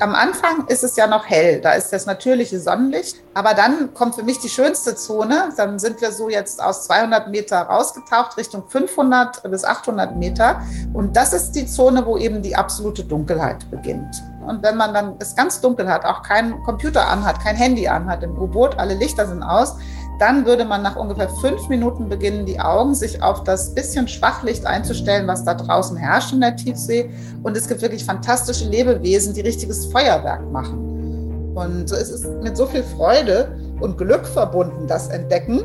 am Anfang ist es ja noch hell, da ist das natürliche Sonnenlicht, aber dann kommt für mich die schönste Zone. Dann sind wir so jetzt aus 200 Meter rausgetaucht Richtung 500 bis 800 Meter und das ist die Zone, wo eben die absolute Dunkelheit beginnt. Und wenn man dann es ganz dunkel hat, auch kein Computer anhat, kein Handy anhat im U-Boot, alle Lichter sind aus, dann würde man nach ungefähr fünf Minuten beginnen, die Augen sich auf das bisschen Schwachlicht einzustellen, was da draußen herrscht in der Tiefsee. Und es gibt wirklich fantastische Lebewesen, die richtiges Feuerwerk machen. Und es ist mit so viel Freude und Glück verbunden, das Entdecken.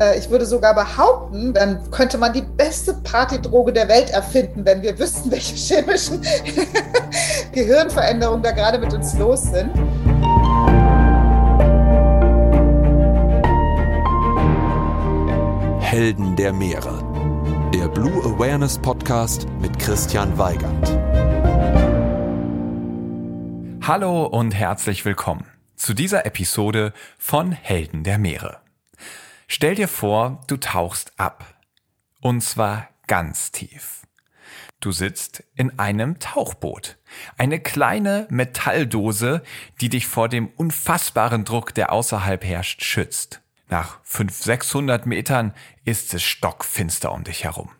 Äh, ich würde sogar behaupten, dann könnte man die beste Partydroge der Welt erfinden, wenn wir wüssten, welche chemischen Gehirnveränderungen da gerade mit uns los sind. Helden der Meere. Der Blue Awareness Podcast mit Christian Weigand. Hallo und herzlich willkommen zu dieser Episode von Helden der Meere. Stell dir vor, du tauchst ab. Und zwar ganz tief. Du sitzt in einem Tauchboot. Eine kleine Metalldose, die dich vor dem unfassbaren Druck, der außerhalb herrscht, schützt. Nach 500, 600 Metern ist es stockfinster um dich herum.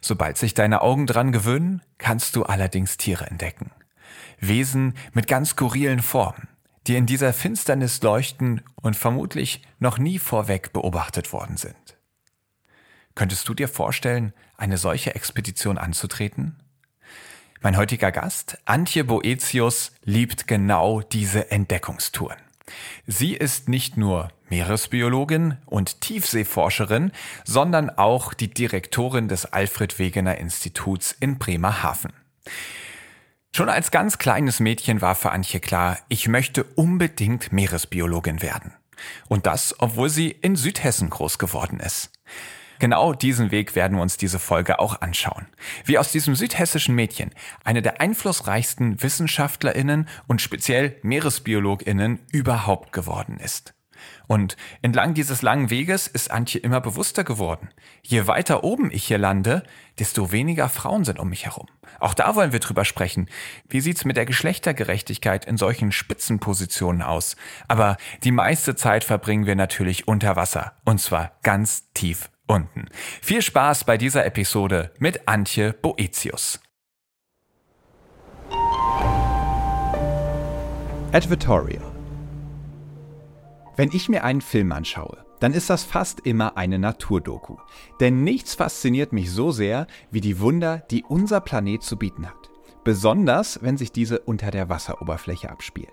Sobald sich deine Augen dran gewöhnen, kannst du allerdings Tiere entdecken. Wesen mit ganz skurrilen Formen, die in dieser Finsternis leuchten und vermutlich noch nie vorweg beobachtet worden sind. Könntest du dir vorstellen, eine solche Expedition anzutreten? Mein heutiger Gast, Antje Boetius, liebt genau diese Entdeckungstouren. Sie ist nicht nur Meeresbiologin und Tiefseeforscherin, sondern auch die Direktorin des Alfred Wegener Instituts in Bremerhaven. Schon als ganz kleines Mädchen war für Antje klar, ich möchte unbedingt Meeresbiologin werden. Und das, obwohl sie in Südhessen groß geworden ist. Genau diesen Weg werden wir uns diese Folge auch anschauen. Wie aus diesem südhessischen Mädchen eine der einflussreichsten Wissenschaftlerinnen und speziell Meeresbiologinnen überhaupt geworden ist. Und entlang dieses langen Weges ist Antje immer bewusster geworden. Je weiter oben ich hier lande, desto weniger Frauen sind um mich herum. Auch da wollen wir drüber sprechen. Wie sieht's mit der Geschlechtergerechtigkeit in solchen Spitzenpositionen aus? Aber die meiste Zeit verbringen wir natürlich unter Wasser. Und zwar ganz tief unten. Viel Spaß bei dieser Episode mit Antje Boetius. Advertorial wenn ich mir einen Film anschaue, dann ist das fast immer eine Naturdoku. Denn nichts fasziniert mich so sehr wie die Wunder, die unser Planet zu bieten hat. Besonders, wenn sich diese unter der Wasseroberfläche abspielen.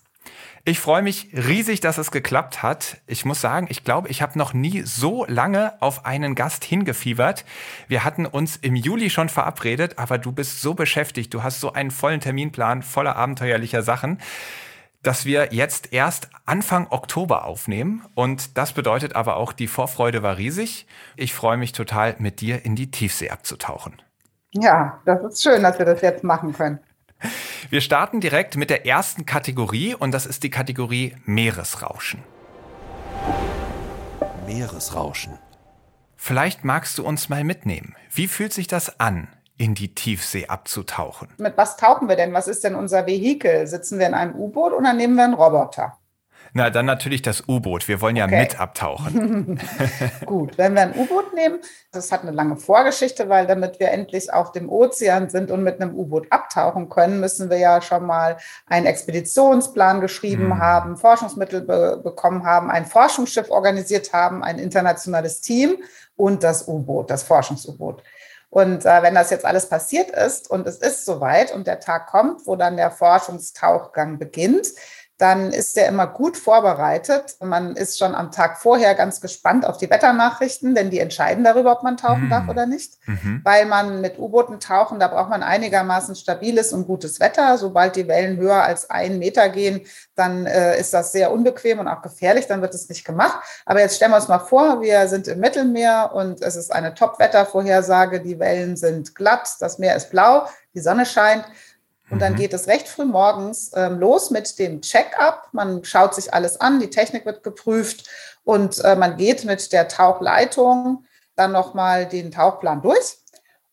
Ich freue mich riesig, dass es geklappt hat. Ich muss sagen, ich glaube, ich habe noch nie so lange auf einen Gast hingefiebert. Wir hatten uns im Juli schon verabredet, aber du bist so beschäftigt, du hast so einen vollen Terminplan voller abenteuerlicher Sachen, dass wir jetzt erst Anfang Oktober aufnehmen. Und das bedeutet aber auch, die Vorfreude war riesig. Ich freue mich total, mit dir in die Tiefsee abzutauchen. Ja, das ist schön, dass wir das jetzt machen können. Wir starten direkt mit der ersten Kategorie und das ist die Kategorie Meeresrauschen. Meeresrauschen. Vielleicht magst du uns mal mitnehmen. Wie fühlt sich das an, in die Tiefsee abzutauchen? Mit was tauchen wir denn? Was ist denn unser Vehikel? Sitzen wir in einem U-Boot oder nehmen wir einen Roboter? Na, dann natürlich das U-Boot. Wir wollen ja okay. mit abtauchen. Gut, wenn wir ein U-Boot nehmen, das hat eine lange Vorgeschichte, weil damit wir endlich auf dem Ozean sind und mit einem U-Boot abtauchen können, müssen wir ja schon mal einen Expeditionsplan geschrieben mhm. haben, Forschungsmittel be bekommen haben, ein Forschungsschiff organisiert haben, ein internationales Team und das U-Boot, das Forschungs-U-Boot. Und äh, wenn das jetzt alles passiert ist und es ist soweit und der Tag kommt, wo dann der Forschungstauchgang beginnt, dann ist der immer gut vorbereitet. Man ist schon am Tag vorher ganz gespannt auf die Wetternachrichten, denn die entscheiden darüber, ob man tauchen mhm. darf oder nicht. Mhm. Weil man mit U-Booten tauchen, da braucht man einigermaßen stabiles und gutes Wetter. Sobald die Wellen höher als einen Meter gehen, dann äh, ist das sehr unbequem und auch gefährlich, dann wird es nicht gemacht. Aber jetzt stellen wir uns mal vor, wir sind im Mittelmeer und es ist eine Top-Wettervorhersage, die Wellen sind glatt, das Meer ist blau, die Sonne scheint und dann mhm. geht es recht früh morgens ähm, los mit dem Check-up. Man schaut sich alles an, die Technik wird geprüft und äh, man geht mit der Tauchleitung dann nochmal den Tauchplan durch.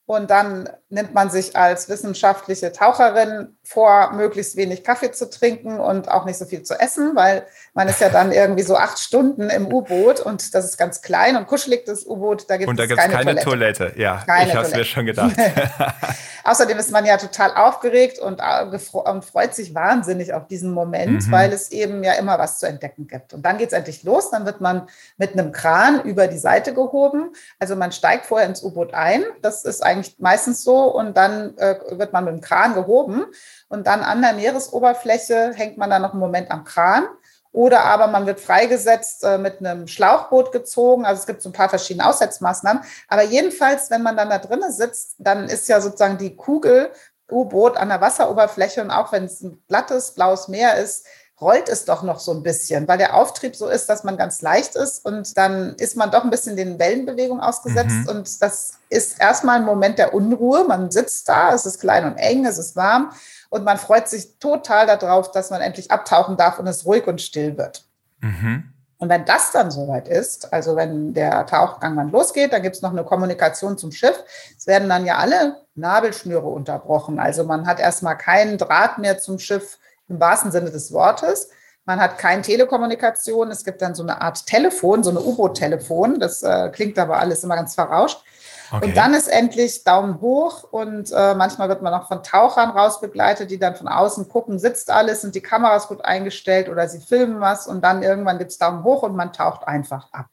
Und dann nimmt man sich als wissenschaftliche Taucherin vor, möglichst wenig Kaffee zu trinken und auch nicht so viel zu essen, weil man ist ja dann irgendwie so acht Stunden im U-Boot und das ist ganz klein und kuschelig, das U-Boot. Da gibt und da es keine, keine Toilette. Toilette. Ja, keine ich habe es mir schon gedacht. Außerdem ist man ja total aufgeregt und, äh, und freut sich wahnsinnig auf diesen Moment, mhm. weil es eben ja immer was zu entdecken gibt. Und dann geht es endlich los. Dann wird man mit einem Kran über die Seite gehoben. Also man steigt vorher ins U-Boot ein. Das ist eigentlich meistens so. Und dann äh, wird man mit dem Kran gehoben. Und dann an der Meeresoberfläche hängt man dann noch einen Moment am Kran. Oder aber man wird freigesetzt, äh, mit einem Schlauchboot gezogen. Also es gibt so ein paar verschiedene Aussetzmaßnahmen. Aber jedenfalls, wenn man dann da drinnen sitzt, dann ist ja sozusagen die Kugel U-Boot an der Wasseroberfläche. Und auch wenn es ein glattes, blaues Meer ist, rollt es doch noch so ein bisschen, weil der Auftrieb so ist, dass man ganz leicht ist und dann ist man doch ein bisschen den Wellenbewegungen ausgesetzt mhm. und das ist erstmal ein Moment der Unruhe. Man sitzt da, es ist klein und eng, es ist warm und man freut sich total darauf, dass man endlich abtauchen darf und es ruhig und still wird. Mhm. Und wenn das dann soweit ist, also wenn der Tauchgang dann losgeht, dann gibt es noch eine Kommunikation zum Schiff. Es werden dann ja alle Nabelschnüre unterbrochen. Also man hat erstmal keinen Draht mehr zum Schiff im wahrsten Sinne des Wortes. Man hat keine Telekommunikation. Es gibt dann so eine Art Telefon, so eine U-Boot-Telefon. Das äh, klingt aber alles immer ganz verrauscht. Okay. Und dann ist endlich Daumen hoch und äh, manchmal wird man auch von Tauchern rausbegleitet, die dann von außen gucken, sitzt alles, sind die Kameras gut eingestellt oder sie filmen was und dann irgendwann gibt es Daumen hoch und man taucht einfach ab.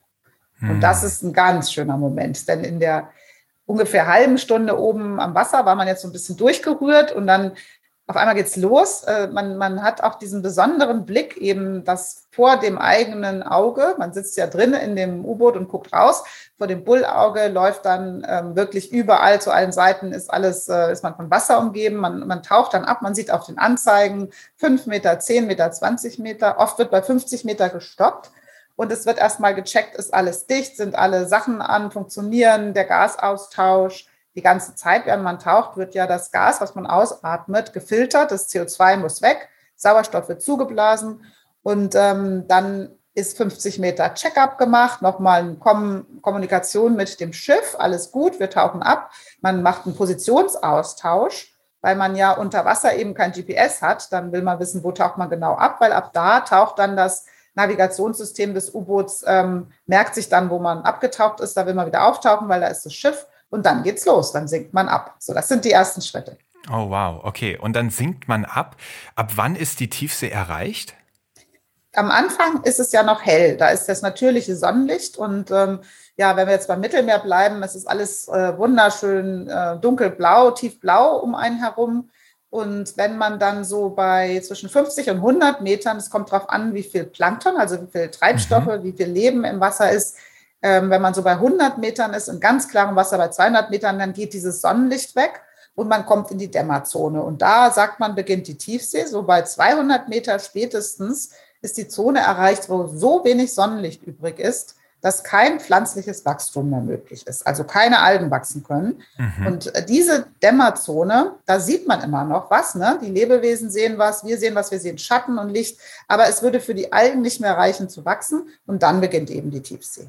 Hm. Und das ist ein ganz schöner Moment, denn in der ungefähr halben Stunde oben am Wasser war man jetzt so ein bisschen durchgerührt und dann auf einmal geht's los. Äh, man, man hat auch diesen besonderen Blick eben, das vor dem eigenen Auge, man sitzt ja drin in dem U-Boot und guckt raus, vor dem Bullauge läuft dann ähm, wirklich überall zu allen Seiten ist alles, äh, ist man von Wasser umgeben, man, man taucht dann ab, man sieht auf den Anzeigen fünf Meter, zehn Meter, 20 Meter, oft wird bei 50 Meter gestoppt. Und es wird erstmal gecheckt, ist alles dicht, sind alle Sachen an, funktionieren, der Gasaustausch, die ganze Zeit, während man taucht, wird ja das Gas, was man ausatmet, gefiltert. Das CO2 muss weg, Sauerstoff wird zugeblasen und ähm, dann ist 50 Meter Check-up gemacht, nochmal Kom Kommunikation mit dem Schiff, alles gut, wir tauchen ab. Man macht einen Positionsaustausch, weil man ja unter Wasser eben kein GPS hat. Dann will man wissen, wo taucht man genau ab, weil ab da taucht dann das Navigationssystem des U-Boots, ähm, merkt sich dann, wo man abgetaucht ist, da will man wieder auftauchen, weil da ist das Schiff und dann geht's los, dann sinkt man ab. So, das sind die ersten Schritte. Oh wow, okay. Und dann sinkt man ab. Ab wann ist die Tiefsee erreicht? Am Anfang ist es ja noch hell. Da ist das natürliche Sonnenlicht und ähm, ja, wenn wir jetzt beim Mittelmeer bleiben, es ist alles äh, wunderschön äh, dunkelblau, tiefblau um einen herum. Und wenn man dann so bei zwischen 50 und 100 Metern, es kommt darauf an, wie viel Plankton, also wie viel Treibstoffe, mhm. wie viel Leben im Wasser ist, ähm, wenn man so bei 100 Metern ist, in ganz klarem Wasser bei 200 Metern, dann geht dieses Sonnenlicht weg und man kommt in die Dämmerzone. Und da sagt man, beginnt die Tiefsee. So bei 200 Meter spätestens ist die Zone erreicht, wo so wenig Sonnenlicht übrig ist, dass kein pflanzliches Wachstum mehr möglich ist, also keine Algen wachsen können. Mhm. Und äh, diese Dämmerzone, da sieht man immer noch was. Ne? Die Lebewesen sehen was, wir sehen was, wir sehen Schatten und Licht, aber es würde für die Algen nicht mehr reichen zu wachsen und dann beginnt eben die Tiefsee.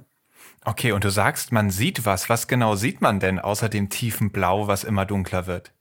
Okay, und du sagst, man sieht was. Was genau sieht man denn außer dem tiefen Blau, was immer dunkler wird?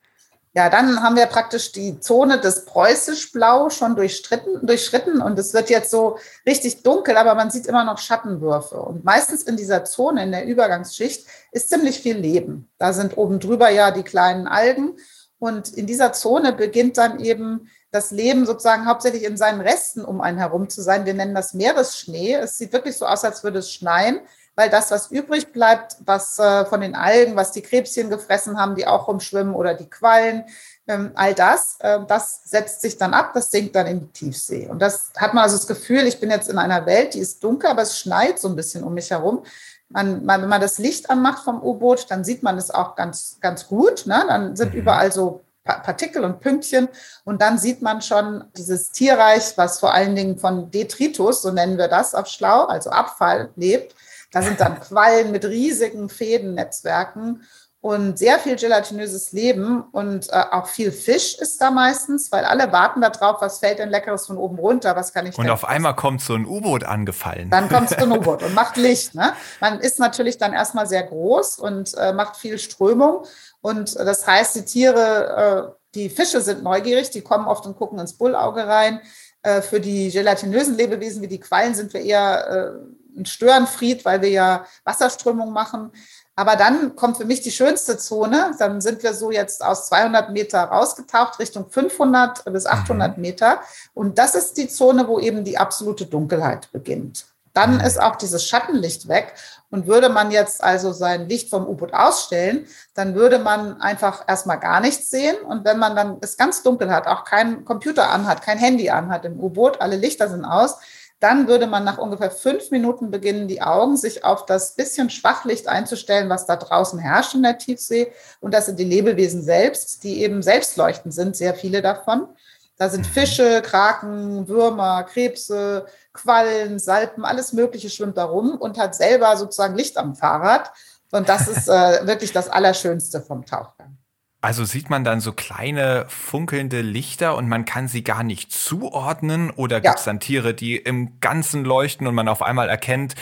Ja, dann haben wir praktisch die Zone des Preußisch-Blau schon durchschritten, durchschritten und es wird jetzt so richtig dunkel, aber man sieht immer noch Schattenwürfe. Und meistens in dieser Zone, in der Übergangsschicht, ist ziemlich viel Leben. Da sind oben drüber ja die kleinen Algen und in dieser Zone beginnt dann eben das Leben sozusagen hauptsächlich in seinen Resten um einen herum zu sein. Wir nennen das Meeresschnee. Es sieht wirklich so aus, als würde es schneien weil das, was übrig bleibt, was äh, von den Algen, was die Krebschen gefressen haben, die auch rumschwimmen oder die Quallen, ähm, all das, äh, das setzt sich dann ab, das sinkt dann in die Tiefsee. Und das hat man also das Gefühl, ich bin jetzt in einer Welt, die ist dunkel, aber es schneit so ein bisschen um mich herum. Man, man, wenn man das Licht anmacht vom U-Boot, dann sieht man es auch ganz, ganz gut. Ne? Dann sind mhm. überall so Partikel und Pünktchen. Und dann sieht man schon dieses Tierreich, was vor allen Dingen von Detritus, so nennen wir das auf Schlau, also Abfall lebt. Da sind dann Quallen mit riesigen Fädennetzwerken und sehr viel gelatinöses Leben und äh, auch viel Fisch ist da meistens, weil alle warten darauf, was fällt denn Leckeres von oben runter, was kann ich Und auf einmal kommt so ein U-Boot angefallen. Dann kommt so ein U-Boot und macht Licht. Ne? Man ist natürlich dann erstmal sehr groß und äh, macht viel Strömung und das heißt, die Tiere, äh, die Fische sind neugierig, die kommen oft und gucken ins Bullauge rein. Äh, für die gelatinösen Lebewesen wie die Quallen sind wir eher äh, ein Störenfried, weil wir ja Wasserströmung machen. Aber dann kommt für mich die schönste Zone. Dann sind wir so jetzt aus 200 Meter rausgetaucht Richtung 500 bis 800 mhm. Meter. Und das ist die Zone, wo eben die absolute Dunkelheit beginnt. Dann mhm. ist auch dieses Schattenlicht weg. Und würde man jetzt also sein Licht vom U-Boot ausstellen, dann würde man einfach erstmal gar nichts sehen. Und wenn man dann es ganz dunkel hat, auch kein Computer anhat, kein Handy anhat im U-Boot, alle Lichter sind aus, dann würde man nach ungefähr fünf Minuten beginnen, die Augen sich auf das bisschen Schwachlicht einzustellen, was da draußen herrscht in der Tiefsee. Und das sind die Lebewesen selbst, die eben selbstleuchtend sind, sehr viele davon. Da sind mhm. Fische, Kraken, Würmer, Krebse, Quallen, Salpen, alles Mögliche schwimmt da rum und hat selber sozusagen Licht am Fahrrad. Und das ist äh, wirklich das Allerschönste vom Tauchgang. Also sieht man dann so kleine funkelnde Lichter und man kann sie gar nicht zuordnen oder gibt es dann Tiere, die im Ganzen leuchten und man auf einmal erkennt,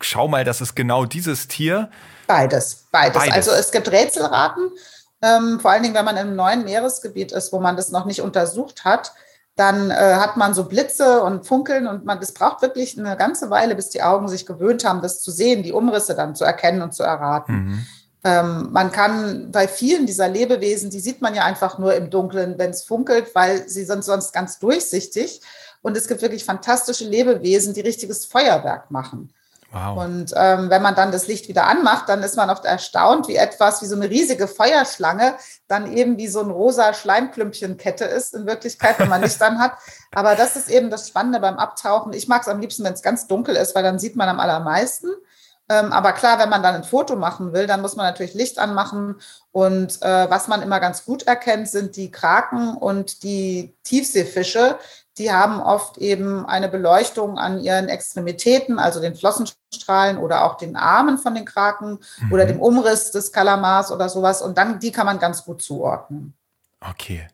schau mal, das ist genau dieses Tier? Beides, beides. beides. Also es gibt Rätselraten, ähm, vor allen Dingen, wenn man im neuen Meeresgebiet ist, wo man das noch nicht untersucht hat, dann äh, hat man so Blitze und Funkeln und man, das braucht wirklich eine ganze Weile, bis die Augen sich gewöhnt haben, das zu sehen, die Umrisse dann zu erkennen und zu erraten. Mhm. Ähm, man kann bei vielen dieser Lebewesen, die sieht man ja einfach nur im Dunkeln, wenn es funkelt, weil sie sind sonst ganz durchsichtig. Und es gibt wirklich fantastische Lebewesen, die richtiges Feuerwerk machen. Wow. Und ähm, wenn man dann das Licht wieder anmacht, dann ist man oft erstaunt, wie etwas wie so eine riesige Feuerschlange dann eben wie so ein rosa Schleimklümpchenkette ist, in Wirklichkeit, wenn man Licht an hat. Aber das ist eben das Spannende beim Abtauchen. Ich mag es am liebsten, wenn es ganz dunkel ist, weil dann sieht man am allermeisten. Ähm, aber klar, wenn man dann ein Foto machen will, dann muss man natürlich Licht anmachen. Und äh, was man immer ganz gut erkennt, sind die Kraken und die Tiefseefische. Die haben oft eben eine Beleuchtung an ihren Extremitäten, also den Flossenstrahlen oder auch den Armen von den Kraken mhm. oder dem Umriss des Kalamars oder sowas. Und dann, die kann man ganz gut zuordnen. Okay.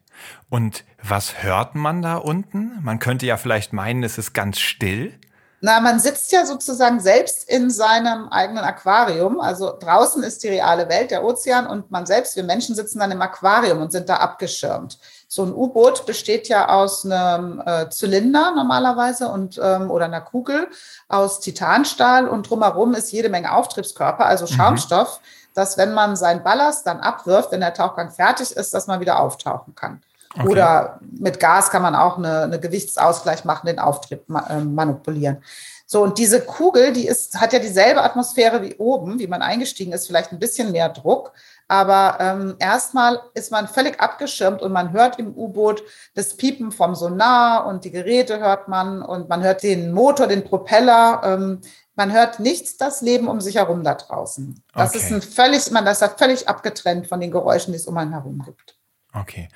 Und was hört man da unten? Man könnte ja vielleicht meinen, es ist ganz still. Na, man sitzt ja sozusagen selbst in seinem eigenen Aquarium. Also draußen ist die reale Welt, der Ozean und man selbst, wir Menschen sitzen dann im Aquarium und sind da abgeschirmt. So ein U-Boot besteht ja aus einem äh, Zylinder normalerweise und ähm, oder einer Kugel aus Titanstahl und drumherum ist jede Menge Auftriebskörper, also mhm. Schaumstoff, mhm. dass wenn man seinen Ballast dann abwirft, wenn der Tauchgang fertig ist, dass man wieder auftauchen kann. Okay. Oder mit Gas kann man auch eine, eine Gewichtsausgleich machen, den Auftrieb äh, manipulieren. So, und diese Kugel, die ist, hat ja dieselbe Atmosphäre wie oben, wie man eingestiegen ist, vielleicht ein bisschen mehr Druck. Aber ähm, erstmal ist man völlig abgeschirmt und man hört im U-Boot das Piepen vom Sonar und die Geräte hört man und man hört den Motor, den Propeller. Ähm, man hört nichts das Leben um sich herum da draußen. Das okay. ist ein völlig, man das hat völlig abgetrennt von den Geräuschen, die es um einen herum gibt. Okay.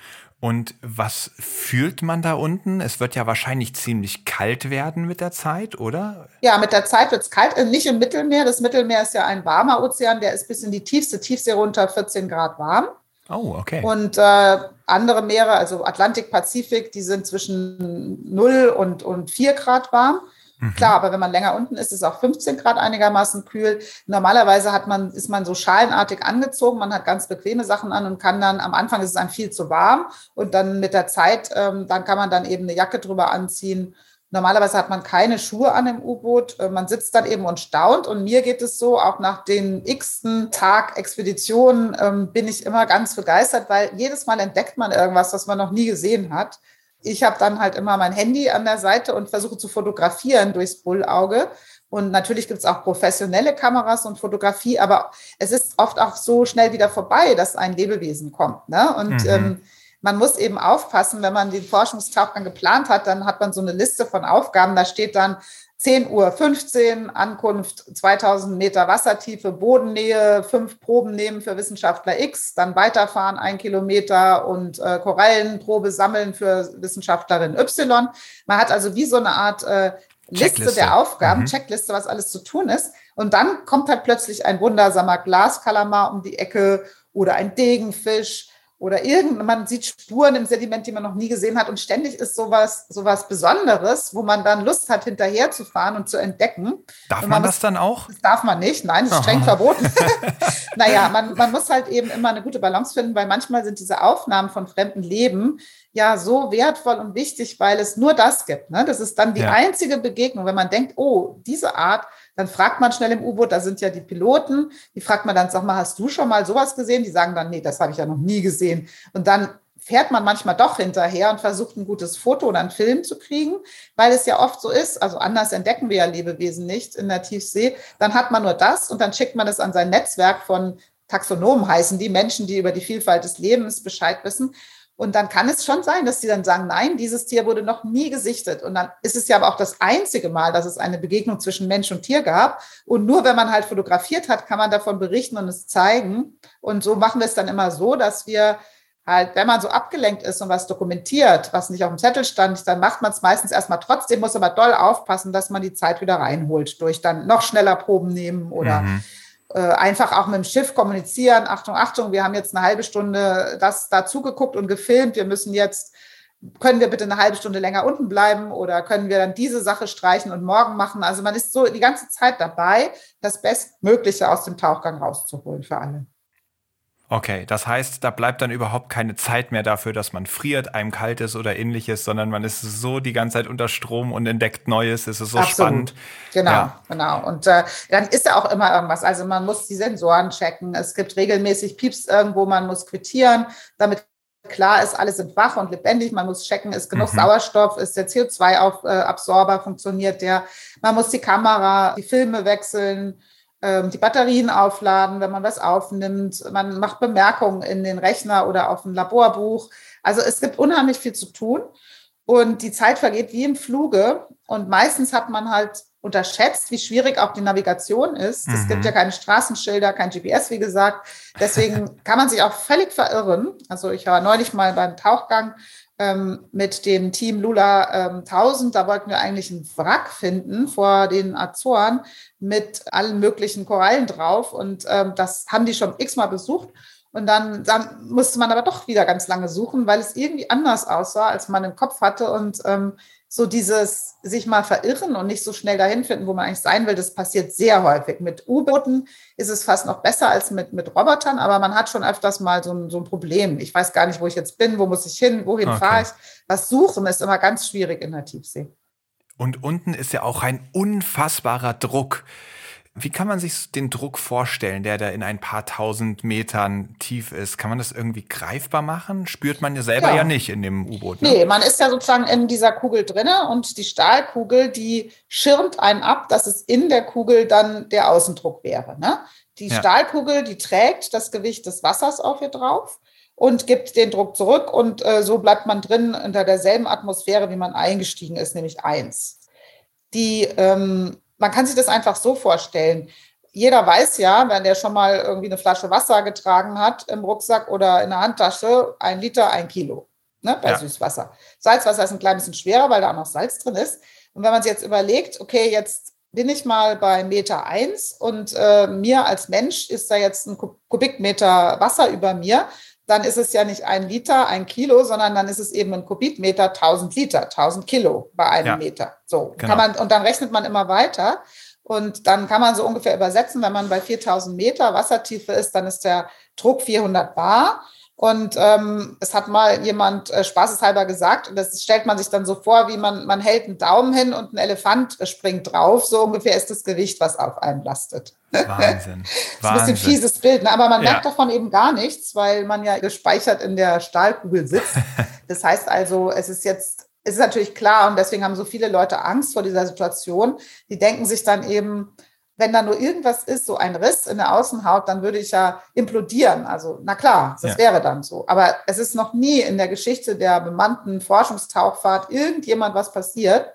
Und was fühlt man da unten? Es wird ja wahrscheinlich ziemlich kalt werden mit der Zeit, oder? Ja, mit der Zeit wird es kalt. Äh, nicht im Mittelmeer. Das Mittelmeer ist ja ein warmer Ozean, der ist bis in die tiefste Tiefsee runter 14 Grad warm. Oh, okay. Und äh, andere Meere, also Atlantik, Pazifik, die sind zwischen 0 und, und 4 Grad warm. Mhm. Klar, aber wenn man länger unten ist, ist auch 15 Grad einigermaßen kühl. Normalerweise hat man, ist man so schalenartig angezogen, man hat ganz bequeme Sachen an und kann dann, am Anfang ist es einem viel zu warm und dann mit der Zeit, ähm, dann kann man dann eben eine Jacke drüber anziehen. Normalerweise hat man keine Schuhe an dem U-Boot. Äh, man sitzt dann eben und staunt. Und mir geht es so, auch nach den x-ten Tag Expeditionen ähm, bin ich immer ganz begeistert, weil jedes Mal entdeckt man irgendwas, was man noch nie gesehen hat ich habe dann halt immer mein Handy an der Seite und versuche zu fotografieren durchs Bullauge. Und natürlich gibt es auch professionelle Kameras und Fotografie, aber es ist oft auch so schnell wieder vorbei, dass ein Lebewesen kommt. Ne? Und mhm. ähm, man muss eben aufpassen, wenn man den Forschungstauchgang geplant hat, dann hat man so eine Liste von Aufgaben. Da steht dann 10 Uhr 15, Ankunft 2000 Meter Wassertiefe, Bodennähe, fünf Proben nehmen für Wissenschaftler X, dann weiterfahren ein Kilometer und äh, Korallenprobe sammeln für Wissenschaftlerin Y. Man hat also wie so eine Art äh, Liste der Aufgaben, mhm. Checkliste, was alles zu tun ist. Und dann kommt halt plötzlich ein wundersamer Glaskalamar um die Ecke oder ein Degenfisch oder irgend, man sieht Spuren im Sediment, die man noch nie gesehen hat. Und ständig ist sowas, sowas Besonderes, wo man dann Lust hat, hinterher zu fahren und zu entdecken. Darf man, man, das dann auch? Das darf man nicht. Nein, das ist streng oh. verboten. naja, man, man muss halt eben immer eine gute Balance finden, weil manchmal sind diese Aufnahmen von fremden Leben ja so wertvoll und wichtig, weil es nur das gibt. Ne? Das ist dann die ja. einzige Begegnung, wenn man denkt, oh, diese Art, dann fragt man schnell im U-Boot, da sind ja die Piloten, die fragt man dann, sag mal, hast du schon mal sowas gesehen? Die sagen dann, nee, das habe ich ja noch nie gesehen. Und dann fährt man manchmal doch hinterher und versucht ein gutes Foto oder einen Film zu kriegen, weil es ja oft so ist, also anders entdecken wir ja Lebewesen nicht in der Tiefsee, dann hat man nur das und dann schickt man es an sein Netzwerk von Taxonomen heißen die Menschen, die über die Vielfalt des Lebens Bescheid wissen. Und dann kann es schon sein, dass sie dann sagen, nein, dieses Tier wurde noch nie gesichtet. Und dann ist es ja aber auch das einzige Mal, dass es eine Begegnung zwischen Mensch und Tier gab. Und nur wenn man halt fotografiert hat, kann man davon berichten und es zeigen. Und so machen wir es dann immer so, dass wir halt, wenn man so abgelenkt ist und was dokumentiert, was nicht auf dem Zettel stand, dann macht man es meistens erstmal trotzdem, muss aber doll aufpassen, dass man die Zeit wieder reinholt durch dann noch schneller Proben nehmen oder mhm einfach auch mit dem Schiff kommunizieren. Achtung, Achtung, wir haben jetzt eine halbe Stunde das dazu geguckt und gefilmt. Wir müssen jetzt, können wir bitte eine halbe Stunde länger unten bleiben oder können wir dann diese Sache streichen und morgen machen? Also man ist so die ganze Zeit dabei, das Bestmögliche aus dem Tauchgang rauszuholen für alle. Okay, das heißt, da bleibt dann überhaupt keine Zeit mehr dafür, dass man friert, einem kalt ist oder ähnliches, sondern man ist so die ganze Zeit unter Strom und entdeckt Neues. Es ist so Absolut. spannend. Genau, ja. genau. Und äh, dann ist ja auch immer irgendwas. Also man muss die Sensoren checken. Es gibt regelmäßig Pieps irgendwo, man muss quittieren, damit klar ist, alle sind wach und lebendig. Man muss checken, ist genug mhm. Sauerstoff, ist der CO2-Absorber, funktioniert der. Man muss die Kamera, die Filme wechseln die Batterien aufladen, wenn man was aufnimmt. Man macht Bemerkungen in den Rechner oder auf ein Laborbuch. Also es gibt unheimlich viel zu tun und die Zeit vergeht wie im Fluge. Und meistens hat man halt unterschätzt, wie schwierig auch die Navigation ist. Es mhm. gibt ja keine Straßenschilder, kein GPS, wie gesagt. Deswegen kann man sich auch völlig verirren. Also ich war neulich mal beim Tauchgang ähm, mit dem Team Lula ähm, 1000. Da wollten wir eigentlich einen Wrack finden vor den Azoren mit allen möglichen Korallen drauf. Und ähm, das haben die schon x-mal besucht. Und dann, dann musste man aber doch wieder ganz lange suchen, weil es irgendwie anders aussah, als man im Kopf hatte. Und ähm, so dieses sich mal verirren und nicht so schnell dahin finden, wo man eigentlich sein will, das passiert sehr häufig. Mit U-Booten ist es fast noch besser als mit, mit Robotern, aber man hat schon öfters mal so ein, so ein Problem. Ich weiß gar nicht, wo ich jetzt bin, wo muss ich hin, wohin okay. fahre ich. Was suchen ist immer ganz schwierig in der Tiefsee. Und unten ist ja auch ein unfassbarer Druck. Wie kann man sich den Druck vorstellen, der da in ein paar tausend Metern tief ist? Kann man das irgendwie greifbar machen? Spürt man ja selber ja, ja nicht in dem U-Boot. Ne? Nee, man ist ja sozusagen in dieser Kugel drinne und die Stahlkugel, die schirmt einen ab, dass es in der Kugel dann der Außendruck wäre. Ne? Die ja. Stahlkugel, die trägt das Gewicht des Wassers auf ihr drauf und gibt den Druck zurück und äh, so bleibt man drin unter derselben Atmosphäre, wie man eingestiegen ist, nämlich eins. Die ähm, man kann sich das einfach so vorstellen. Jeder weiß ja, wenn der schon mal irgendwie eine Flasche Wasser getragen hat im Rucksack oder in der Handtasche, ein Liter, ein Kilo ne, bei ja. Süßwasser. Salzwasser ist ein klein bisschen schwerer, weil da auch noch Salz drin ist. Und wenn man sich jetzt überlegt, okay, jetzt bin ich mal bei Meter eins und äh, mir als Mensch ist da jetzt ein Kubikmeter Wasser über mir, dann ist es ja nicht ein Liter, ein Kilo, sondern dann ist es eben ein Kubikmeter, 1000 Liter, 1000 Kilo bei einem ja. Meter. So genau. kann man, und dann rechnet man immer weiter. Und dann kann man so ungefähr übersetzen, wenn man bei 4000 Meter Wassertiefe ist, dann ist der Druck 400 Bar. Und ähm, es hat mal jemand äh, spaßeshalber gesagt, und das stellt man sich dann so vor, wie man, man hält einen Daumen hin und ein Elefant springt drauf. So ungefähr ist das Gewicht, was auf einen lastet. Wahnsinn. das ist ein bisschen fieses Bild, ne? aber man ja. merkt davon eben gar nichts, weil man ja gespeichert in der Stahlkugel sitzt. Das heißt also, es ist jetzt, es ist natürlich klar und deswegen haben so viele Leute Angst vor dieser Situation. Die denken sich dann eben, wenn da nur irgendwas ist, so ein Riss in der Außenhaut, dann würde ich ja implodieren. Also, na klar, das ja. wäre dann so. Aber es ist noch nie in der Geschichte der bemannten Forschungstauchfahrt irgendjemand was passiert.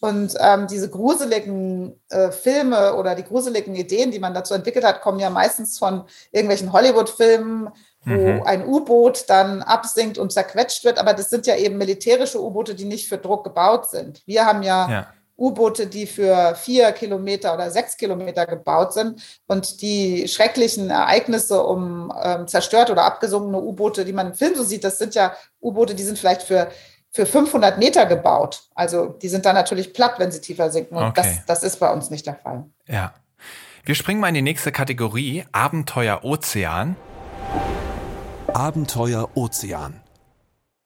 Und ähm, diese gruseligen äh, Filme oder die gruseligen Ideen, die man dazu entwickelt hat, kommen ja meistens von irgendwelchen Hollywood-Filmen, wo mhm. ein U-Boot dann absinkt und zerquetscht wird. Aber das sind ja eben militärische U-Boote, die nicht für Druck gebaut sind. Wir haben ja, ja U-Boote, die für vier Kilometer oder sechs Kilometer gebaut sind und die schrecklichen Ereignisse um ähm, zerstört oder abgesunkene U-Boote, die man im Film so sieht, das sind ja U-Boote, die sind vielleicht für für 500 Meter gebaut. Also die sind dann natürlich platt, wenn sie tiefer sinken. Und okay. das, das ist bei uns nicht der Fall. Ja. Wir springen mal in die nächste Kategorie, Abenteuer Ozean. Abenteuer Ozean.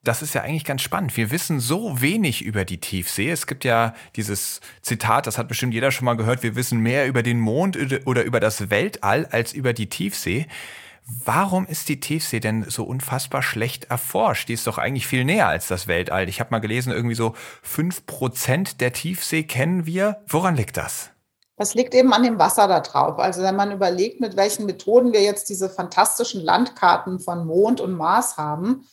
Das ist ja eigentlich ganz spannend. Wir wissen so wenig über die Tiefsee. Es gibt ja dieses Zitat, das hat bestimmt jeder schon mal gehört, wir wissen mehr über den Mond oder über das Weltall als über die Tiefsee. Warum ist die Tiefsee denn so unfassbar schlecht erforscht? Die ist doch eigentlich viel näher als das Weltall. Ich habe mal gelesen, irgendwie so fünf Prozent der Tiefsee kennen wir. Woran liegt das? Das liegt eben an dem Wasser da drauf. Also wenn man überlegt, mit welchen Methoden wir jetzt diese fantastischen Landkarten von Mond und Mars haben,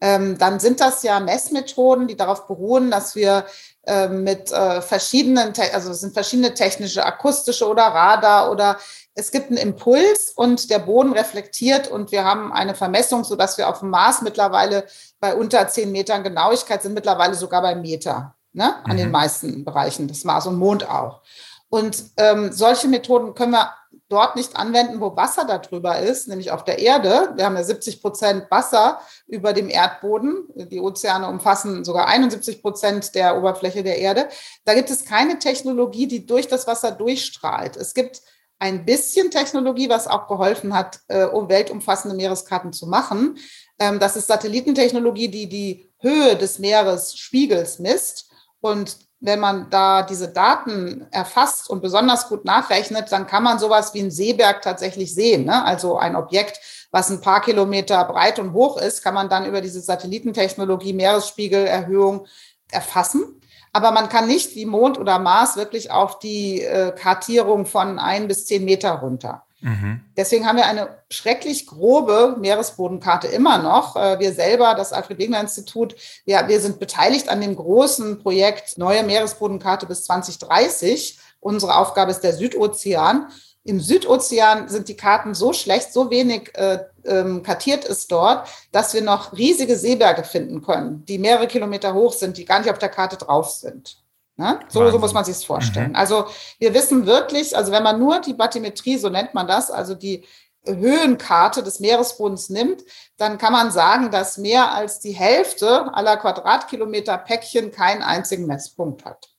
ähm, dann sind das ja Messmethoden, die darauf beruhen, dass wir äh, mit äh, verschiedenen, also es sind verschiedene technische, akustische oder Radar oder es gibt einen Impuls und der Boden reflektiert und wir haben eine Vermessung, sodass wir auf dem Mars mittlerweile bei unter zehn Metern Genauigkeit sind, mittlerweile sogar bei Meter, ne? an mhm. den meisten Bereichen des Mars und Mond auch. Und ähm, solche Methoden können wir dort nicht anwenden, wo Wasser darüber ist, nämlich auf der Erde. Wir haben ja 70 Prozent Wasser über dem Erdboden. Die Ozeane umfassen sogar 71 Prozent der Oberfläche der Erde. Da gibt es keine Technologie, die durch das Wasser durchstrahlt. Es gibt ein bisschen Technologie, was auch geholfen hat, äh, um weltumfassende Meereskarten zu machen. Ähm, das ist Satellitentechnologie, die die Höhe des Meeresspiegels misst. Und wenn man da diese Daten erfasst und besonders gut nachrechnet, dann kann man sowas wie ein Seeberg tatsächlich sehen. Ne? Also ein Objekt, was ein paar Kilometer breit und hoch ist, kann man dann über diese Satellitentechnologie Meeresspiegelerhöhung erfassen. Aber man kann nicht wie Mond oder Mars wirklich auf die äh, Kartierung von ein bis zehn Meter runter. Mhm. Deswegen haben wir eine schrecklich grobe Meeresbodenkarte immer noch. Äh, wir selber, das Alfred-Wegener-Institut, ja, wir sind beteiligt an dem großen Projekt Neue Meeresbodenkarte bis 2030. Unsere Aufgabe ist der Südozean. Im Südozean sind die Karten so schlecht, so wenig äh, ähm, kartiert ist dort, dass wir noch riesige Seeberge finden können, die mehrere Kilometer hoch sind, die gar nicht auf der Karte drauf sind. Ne? So, so muss man sich vorstellen. Mhm. Also wir wissen wirklich, also wenn man nur die Bathymetrie, so nennt man das, also die Höhenkarte des Meeresbodens nimmt, dann kann man sagen, dass mehr als die Hälfte aller Quadratkilometer Päckchen keinen einzigen Messpunkt hat.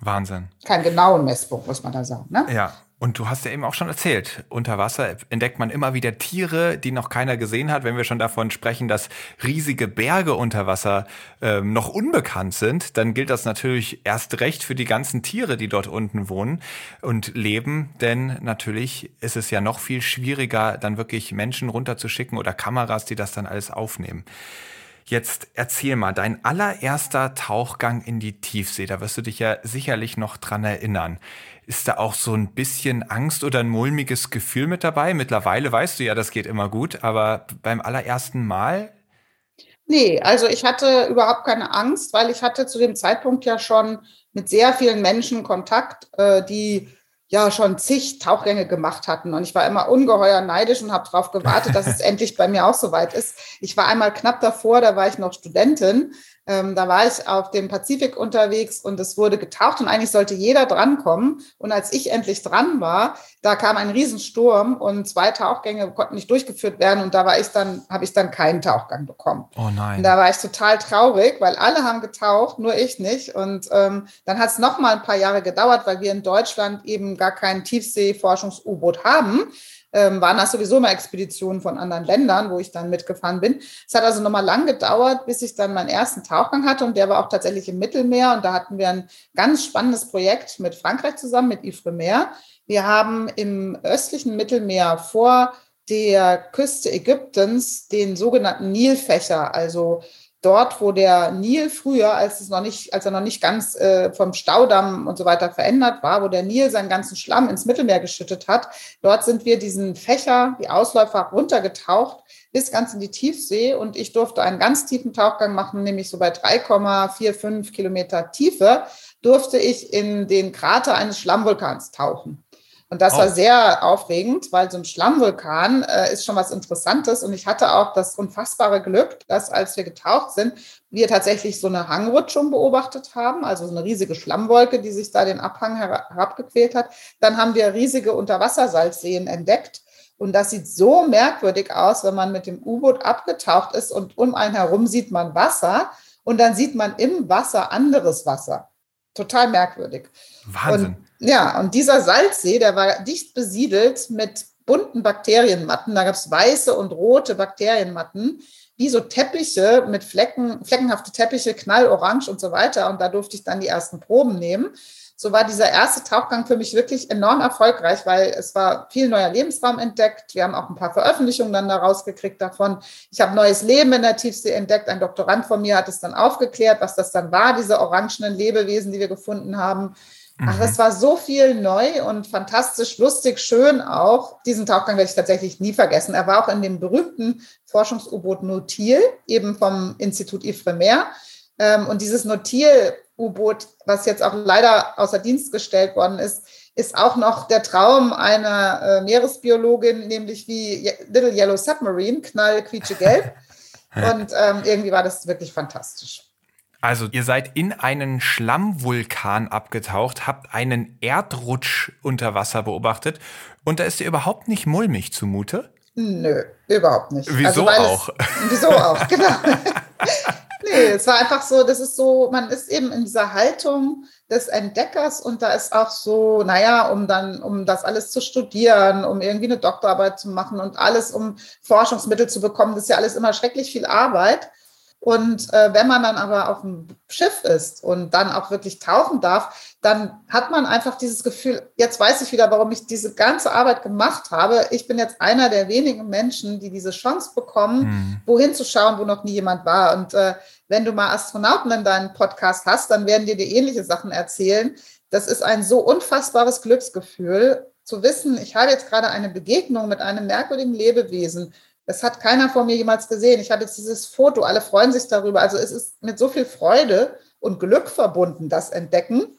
Wahnsinn. Keinen genauen Messpunkt, muss man da sagen. Ne? Ja, und du hast ja eben auch schon erzählt, unter Wasser entdeckt man immer wieder Tiere, die noch keiner gesehen hat. Wenn wir schon davon sprechen, dass riesige Berge unter Wasser ähm, noch unbekannt sind, dann gilt das natürlich erst recht für die ganzen Tiere, die dort unten wohnen und leben. Denn natürlich ist es ja noch viel schwieriger, dann wirklich Menschen runterzuschicken oder Kameras, die das dann alles aufnehmen. Jetzt erzähl mal, dein allererster Tauchgang in die Tiefsee, da wirst du dich ja sicherlich noch dran erinnern. Ist da auch so ein bisschen Angst oder ein mulmiges Gefühl mit dabei? Mittlerweile weißt du ja, das geht immer gut, aber beim allerersten Mal? Nee, also ich hatte überhaupt keine Angst, weil ich hatte zu dem Zeitpunkt ja schon mit sehr vielen Menschen Kontakt, äh, die ja schon zig Tauchgänge gemacht hatten. Und ich war immer ungeheuer neidisch und habe darauf gewartet, dass es endlich bei mir auch soweit ist. Ich war einmal knapp davor, da war ich noch Studentin Ähm, da war ich auf dem Pazifik unterwegs und es wurde getaucht und eigentlich sollte jeder drankommen. Und als ich endlich dran war, da kam ein Riesensturm und zwei Tauchgänge konnten nicht durchgeführt werden und da war ich dann, habe ich dann keinen Tauchgang bekommen. Oh nein. Und da war ich total traurig, weil alle haben getaucht, nur ich nicht. Und ähm, dann hat es noch mal ein paar Jahre gedauert, weil wir in Deutschland eben gar kein Tiefseeforschungs-U-Boot haben ähm, waren das sowieso immer Expeditionen von anderen Ländern, wo ich dann mitgefahren bin. Es hat also nochmal lang gedauert, bis ich dann meinen ersten Tauchgang hatte und der war auch tatsächlich im Mittelmeer und da hatten wir ein ganz spannendes Projekt mit Frankreich zusammen, mit Ifremer. Wir haben im östlichen Mittelmeer vor der Küste Ägyptens den sogenannten Nilfächer, also dort, wo der Nil früher, als es noch nicht, als er noch nicht ganz äh, vom Staudamm und so weiter verändert war, wo der Nil seinen ganzen Schlamm ins Mittelmeer geschüttet hat, dort sind wir diesen Fächer, die Ausläufer runtergetaucht bis ganz in die Tiefsee und ich durfte einen ganz tiefen Tauchgang machen, nämlich so bei 3,45 Kilometer Tiefe durfte ich in den Krater eines Schlammvulkans tauchen. Und das oh. war sehr aufregend, weil so ein Schlammvulkan äh, ist schon was Interessantes. Und ich hatte auch das unfassbare Glück, dass als wir getaucht sind, wir tatsächlich so eine Hangrutschung beobachtet haben, also so eine riesige Schlammwolke, die sich da den Abhang herabgequält hat. Dann haben wir riesige Unterwassersalzseen entdeckt. Und das sieht so merkwürdig aus, wenn man mit dem U-Boot abgetaucht ist und um einen herum sieht man Wasser und dann sieht man im Wasser anderes Wasser. Total merkwürdig. Wahnsinn. Und ja, und dieser Salzsee, der war dicht besiedelt mit bunten Bakterienmatten. Da gab es weiße und rote Bakterienmatten, wie so Teppiche mit Flecken, fleckenhafte Teppiche, knallorange und so weiter. Und da durfte ich dann die ersten Proben nehmen. So war dieser erste Tauchgang für mich wirklich enorm erfolgreich, weil es war viel neuer Lebensraum entdeckt. Wir haben auch ein paar Veröffentlichungen dann da rausgekriegt davon. Ich habe neues Leben in der Tiefsee entdeckt. Ein Doktorand von mir hat es dann aufgeklärt, was das dann war, diese orangenen Lebewesen, die wir gefunden haben. Ach, es war so viel neu und fantastisch, lustig, schön auch. Diesen Tauchgang werde ich tatsächlich nie vergessen. Er war auch in dem berühmten Forschungs-U-Boot Notil, eben vom Institut Ifremer. Ähm, und dieses Notil-U-Boot, was jetzt auch leider außer Dienst gestellt worden ist, ist auch noch der Traum einer äh, Meeresbiologin, nämlich wie Little Yellow Submarine, knall, quietsche, gelb. Und ähm, irgendwie war das wirklich fantastisch. Also ihr seid in einen Schlammvulkan abgetaucht, habt einen Erdrutsch unter Wasser beobachtet und da ist dir überhaupt nicht mulmig zumute? Nö, überhaupt nicht. Wieso also, auch? Es, wieso auch, genau. nee, es war einfach so, das ist so, man ist eben in dieser Haltung des Entdeckers und da ist auch so, naja, um dann, um das alles zu studieren, um irgendwie eine Doktorarbeit zu machen und alles, um Forschungsmittel zu bekommen, das ist ja alles immer schrecklich viel Arbeit. Und äh, wenn man dann aber auf dem Schiff ist und dann auch wirklich tauchen darf, dann hat man einfach dieses Gefühl, jetzt weiß ich wieder, warum ich diese ganze Arbeit gemacht habe. Ich bin jetzt einer der wenigen Menschen, die diese Chance bekommen, mhm. wohin zu schauen, wo noch nie jemand war. Und äh, wenn du mal Astronauten in deinem Podcast hast, dann werden dir die ähnliche Sachen erzählen. Das ist ein so unfassbares Glücksgefühl, zu wissen, ich habe jetzt gerade eine Begegnung mit einem merkwürdigen Lebewesen das hat keiner vor mir jemals gesehen. Ich habe jetzt dieses Foto, alle freuen sich darüber. Also es ist mit so viel Freude und Glück verbunden, das Entdecken.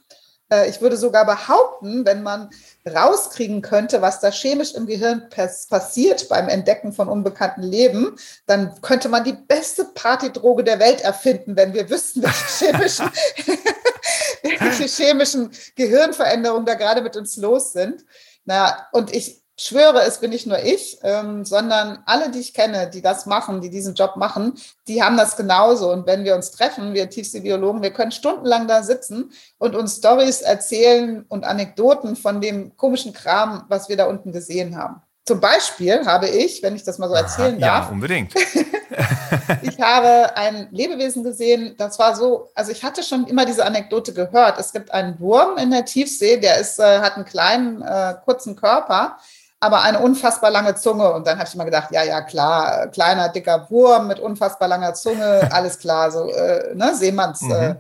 Äh, ich würde sogar behaupten, wenn man rauskriegen könnte, was da chemisch im Gehirn passiert beim Entdecken von unbekannten Leben, dann könnte man die beste Partydroge der Welt erfinden, wenn wir wüssten, welche chemischen, welche chemischen Gehirnveränderungen da gerade mit uns los sind. Na, und ich schwöre, es bin nicht nur ich, ähm, sondern alle, die ich kenne, die das machen, die diesen Job machen, die haben das genauso. Und wenn wir uns treffen, wir Tiefseebiologen, wir können stundenlang da sitzen und uns Stories erzählen und Anekdoten von dem komischen Kram, was wir da unten gesehen haben. Zum Beispiel habe ich, wenn ich das mal so erzählen Aha, darf. Ja, unbedingt. ich habe ein Lebewesen gesehen, das war so, also ich hatte schon immer diese Anekdote gehört. Es gibt einen Wurm in der Tiefsee, der ist, äh, hat einen kleinen, äh, kurzen Körper aber eine unfassbar lange Zunge. Und dann habe ich immer gedacht, ja, ja, klar, kleiner, dicker Wurm mit unfassbar langer Zunge, alles klar, so, äh, ne, Seemanns, mhm.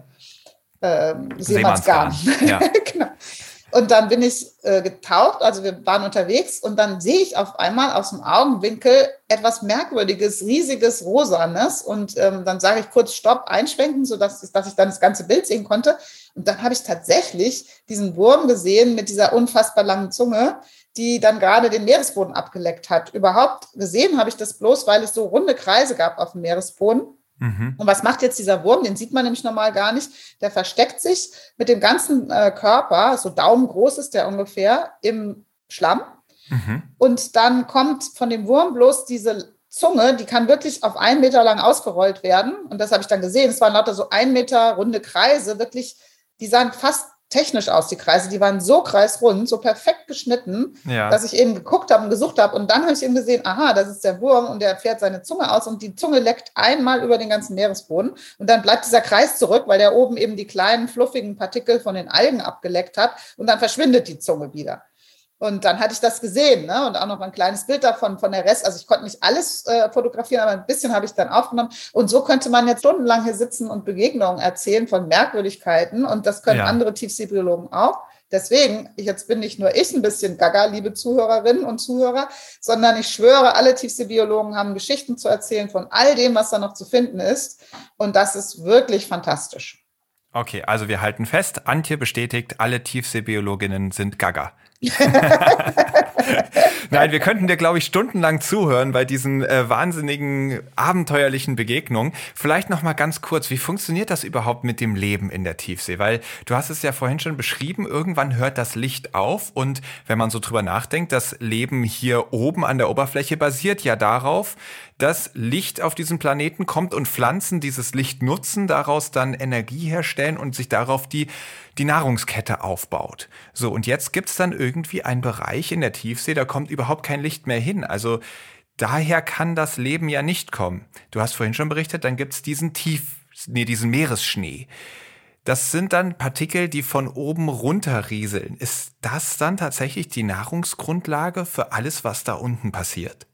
äh, äh, Seemannsgarn. Ja. genau. Und dann bin ich äh, getaucht, also wir waren unterwegs und dann sehe ich auf einmal aus dem Augenwinkel etwas Merkwürdiges, riesiges, rosanes und ähm, dann sage ich kurz Stopp, einschwenken, sodass dass ich dann das ganze Bild sehen konnte. Und dann habe ich tatsächlich diesen Wurm gesehen mit dieser unfassbar langen Zunge die dann gerade den Meeresboden abgeleckt hat. Überhaupt gesehen habe ich das bloß, weil es so runde Kreise gab auf dem Meeresboden. Mhm. Und was macht jetzt dieser Wurm? Den sieht man nämlich normal gar nicht. Der versteckt sich mit dem ganzen äh, Körper, so daumengroß ist der ungefähr, im Schlamm. Mhm. Und dann kommt von dem Wurm bloß diese Zunge, die kann wirklich auf einen Meter lang ausgerollt werden. Und das habe ich dann gesehen. Es waren lauter so ein Meter runde Kreise, wirklich, die sahen fast technisch aus, die Kreise. Die waren so kreisrund, so perfekt geschnitten, ja. dass ich eben geguckt habe und gesucht habe. Und dann habe ich eben gesehen, aha, das ist der Wurm und der fährt seine Zunge aus und die Zunge leckt einmal über den ganzen Meeresboden. Und dann bleibt dieser Kreis zurück, weil der oben eben die kleinen, fluffigen Partikel von den Algen abgeleckt hat. Und dann verschwindet die Zunge wieder. Und dann hatte ich das gesehen ne? und auch noch ein kleines Bild davon von der Rest. Also ich konnte nicht alles äh, fotografieren, aber ein bisschen habe ich dann aufgenommen. Und so könnte man jetzt stundenlang hier sitzen und Begegnungen erzählen von Merkwürdigkeiten. Und das können ja. andere Tiefseebiologen auch. Deswegen, jetzt bin nicht nur ich ein bisschen gaga, liebe Zuhörerinnen und Zuhörer, sondern ich schwöre, alle Tiefseebiologen haben Geschichten zu erzählen von all dem, was da noch zu finden ist. Und das ist wirklich fantastisch. Okay, also wir halten fest, Antje bestätigt, alle Tiefseebiologinnen sind gaga. Nein, wir könnten dir, glaube ich, stundenlang zuhören bei diesen äh, wahnsinnigen, abenteuerlichen Begegnungen. Vielleicht noch mal ganz kurz, wie funktioniert das überhaupt mit dem Leben in der Tiefsee? Weil du hast es ja vorhin schon beschrieben, irgendwann hört das Licht auf und wenn man so drüber nachdenkt, das Leben hier oben an der Oberfläche basiert ja darauf, dass Licht auf diesen Planeten kommt und Pflanzen dieses Licht nutzen, daraus dann Energie herstellen und sich darauf die, die Nahrungskette aufbaut. So, und jetzt gibt's dann irgendwie einen Bereich in der Tiefsee, da kommt überhaupt kein Licht mehr hin. Also daher kann das Leben ja nicht kommen. Du hast vorhin schon berichtet, dann gibt's diesen Tief, nee, diesen Meeresschnee. Das sind dann Partikel, die von oben runter rieseln. Ist das dann tatsächlich die Nahrungsgrundlage für alles, was da unten passiert?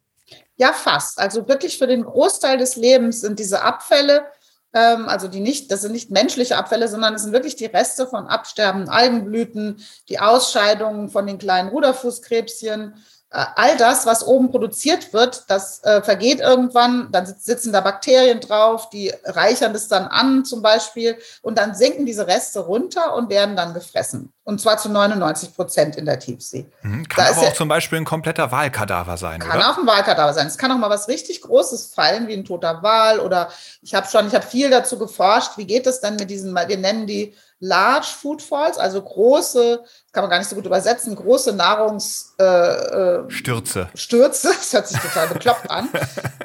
Ja, fast. Also wirklich für den Großteil des Lebens sind diese Abfälle, ähm, also die nicht, das sind nicht menschliche Abfälle, sondern es sind wirklich die Reste von absterbenden Algenblüten, die Ausscheidungen von den kleinen Ruderfußkrebschen, all das, was oben produziert wird, das äh, vergeht irgendwann, dann sitzen da Bakterien drauf, die reichern das dann an zum Beispiel und dann sinken diese Reste runter und werden dann gefressen. Und zwar zu 99 Prozent in der Tiefsee. Mhm, kann da aber auch ja, zum Beispiel ein kompletter Wahlkadaver sein, kann oder? auch ein Wahlkadaver sein. Es kann auch mal was richtig Großes fallen, wie ein toter Wal oder ich habe schon, ich habe viel dazu geforscht, wie geht es denn mit diesen, wir nennen die Large Food Falls, also große, kann man gar nicht so gut übersetzen, große Nahrungsstürze. Äh, Stürze. Stürze, das hört sich total bekloppt an,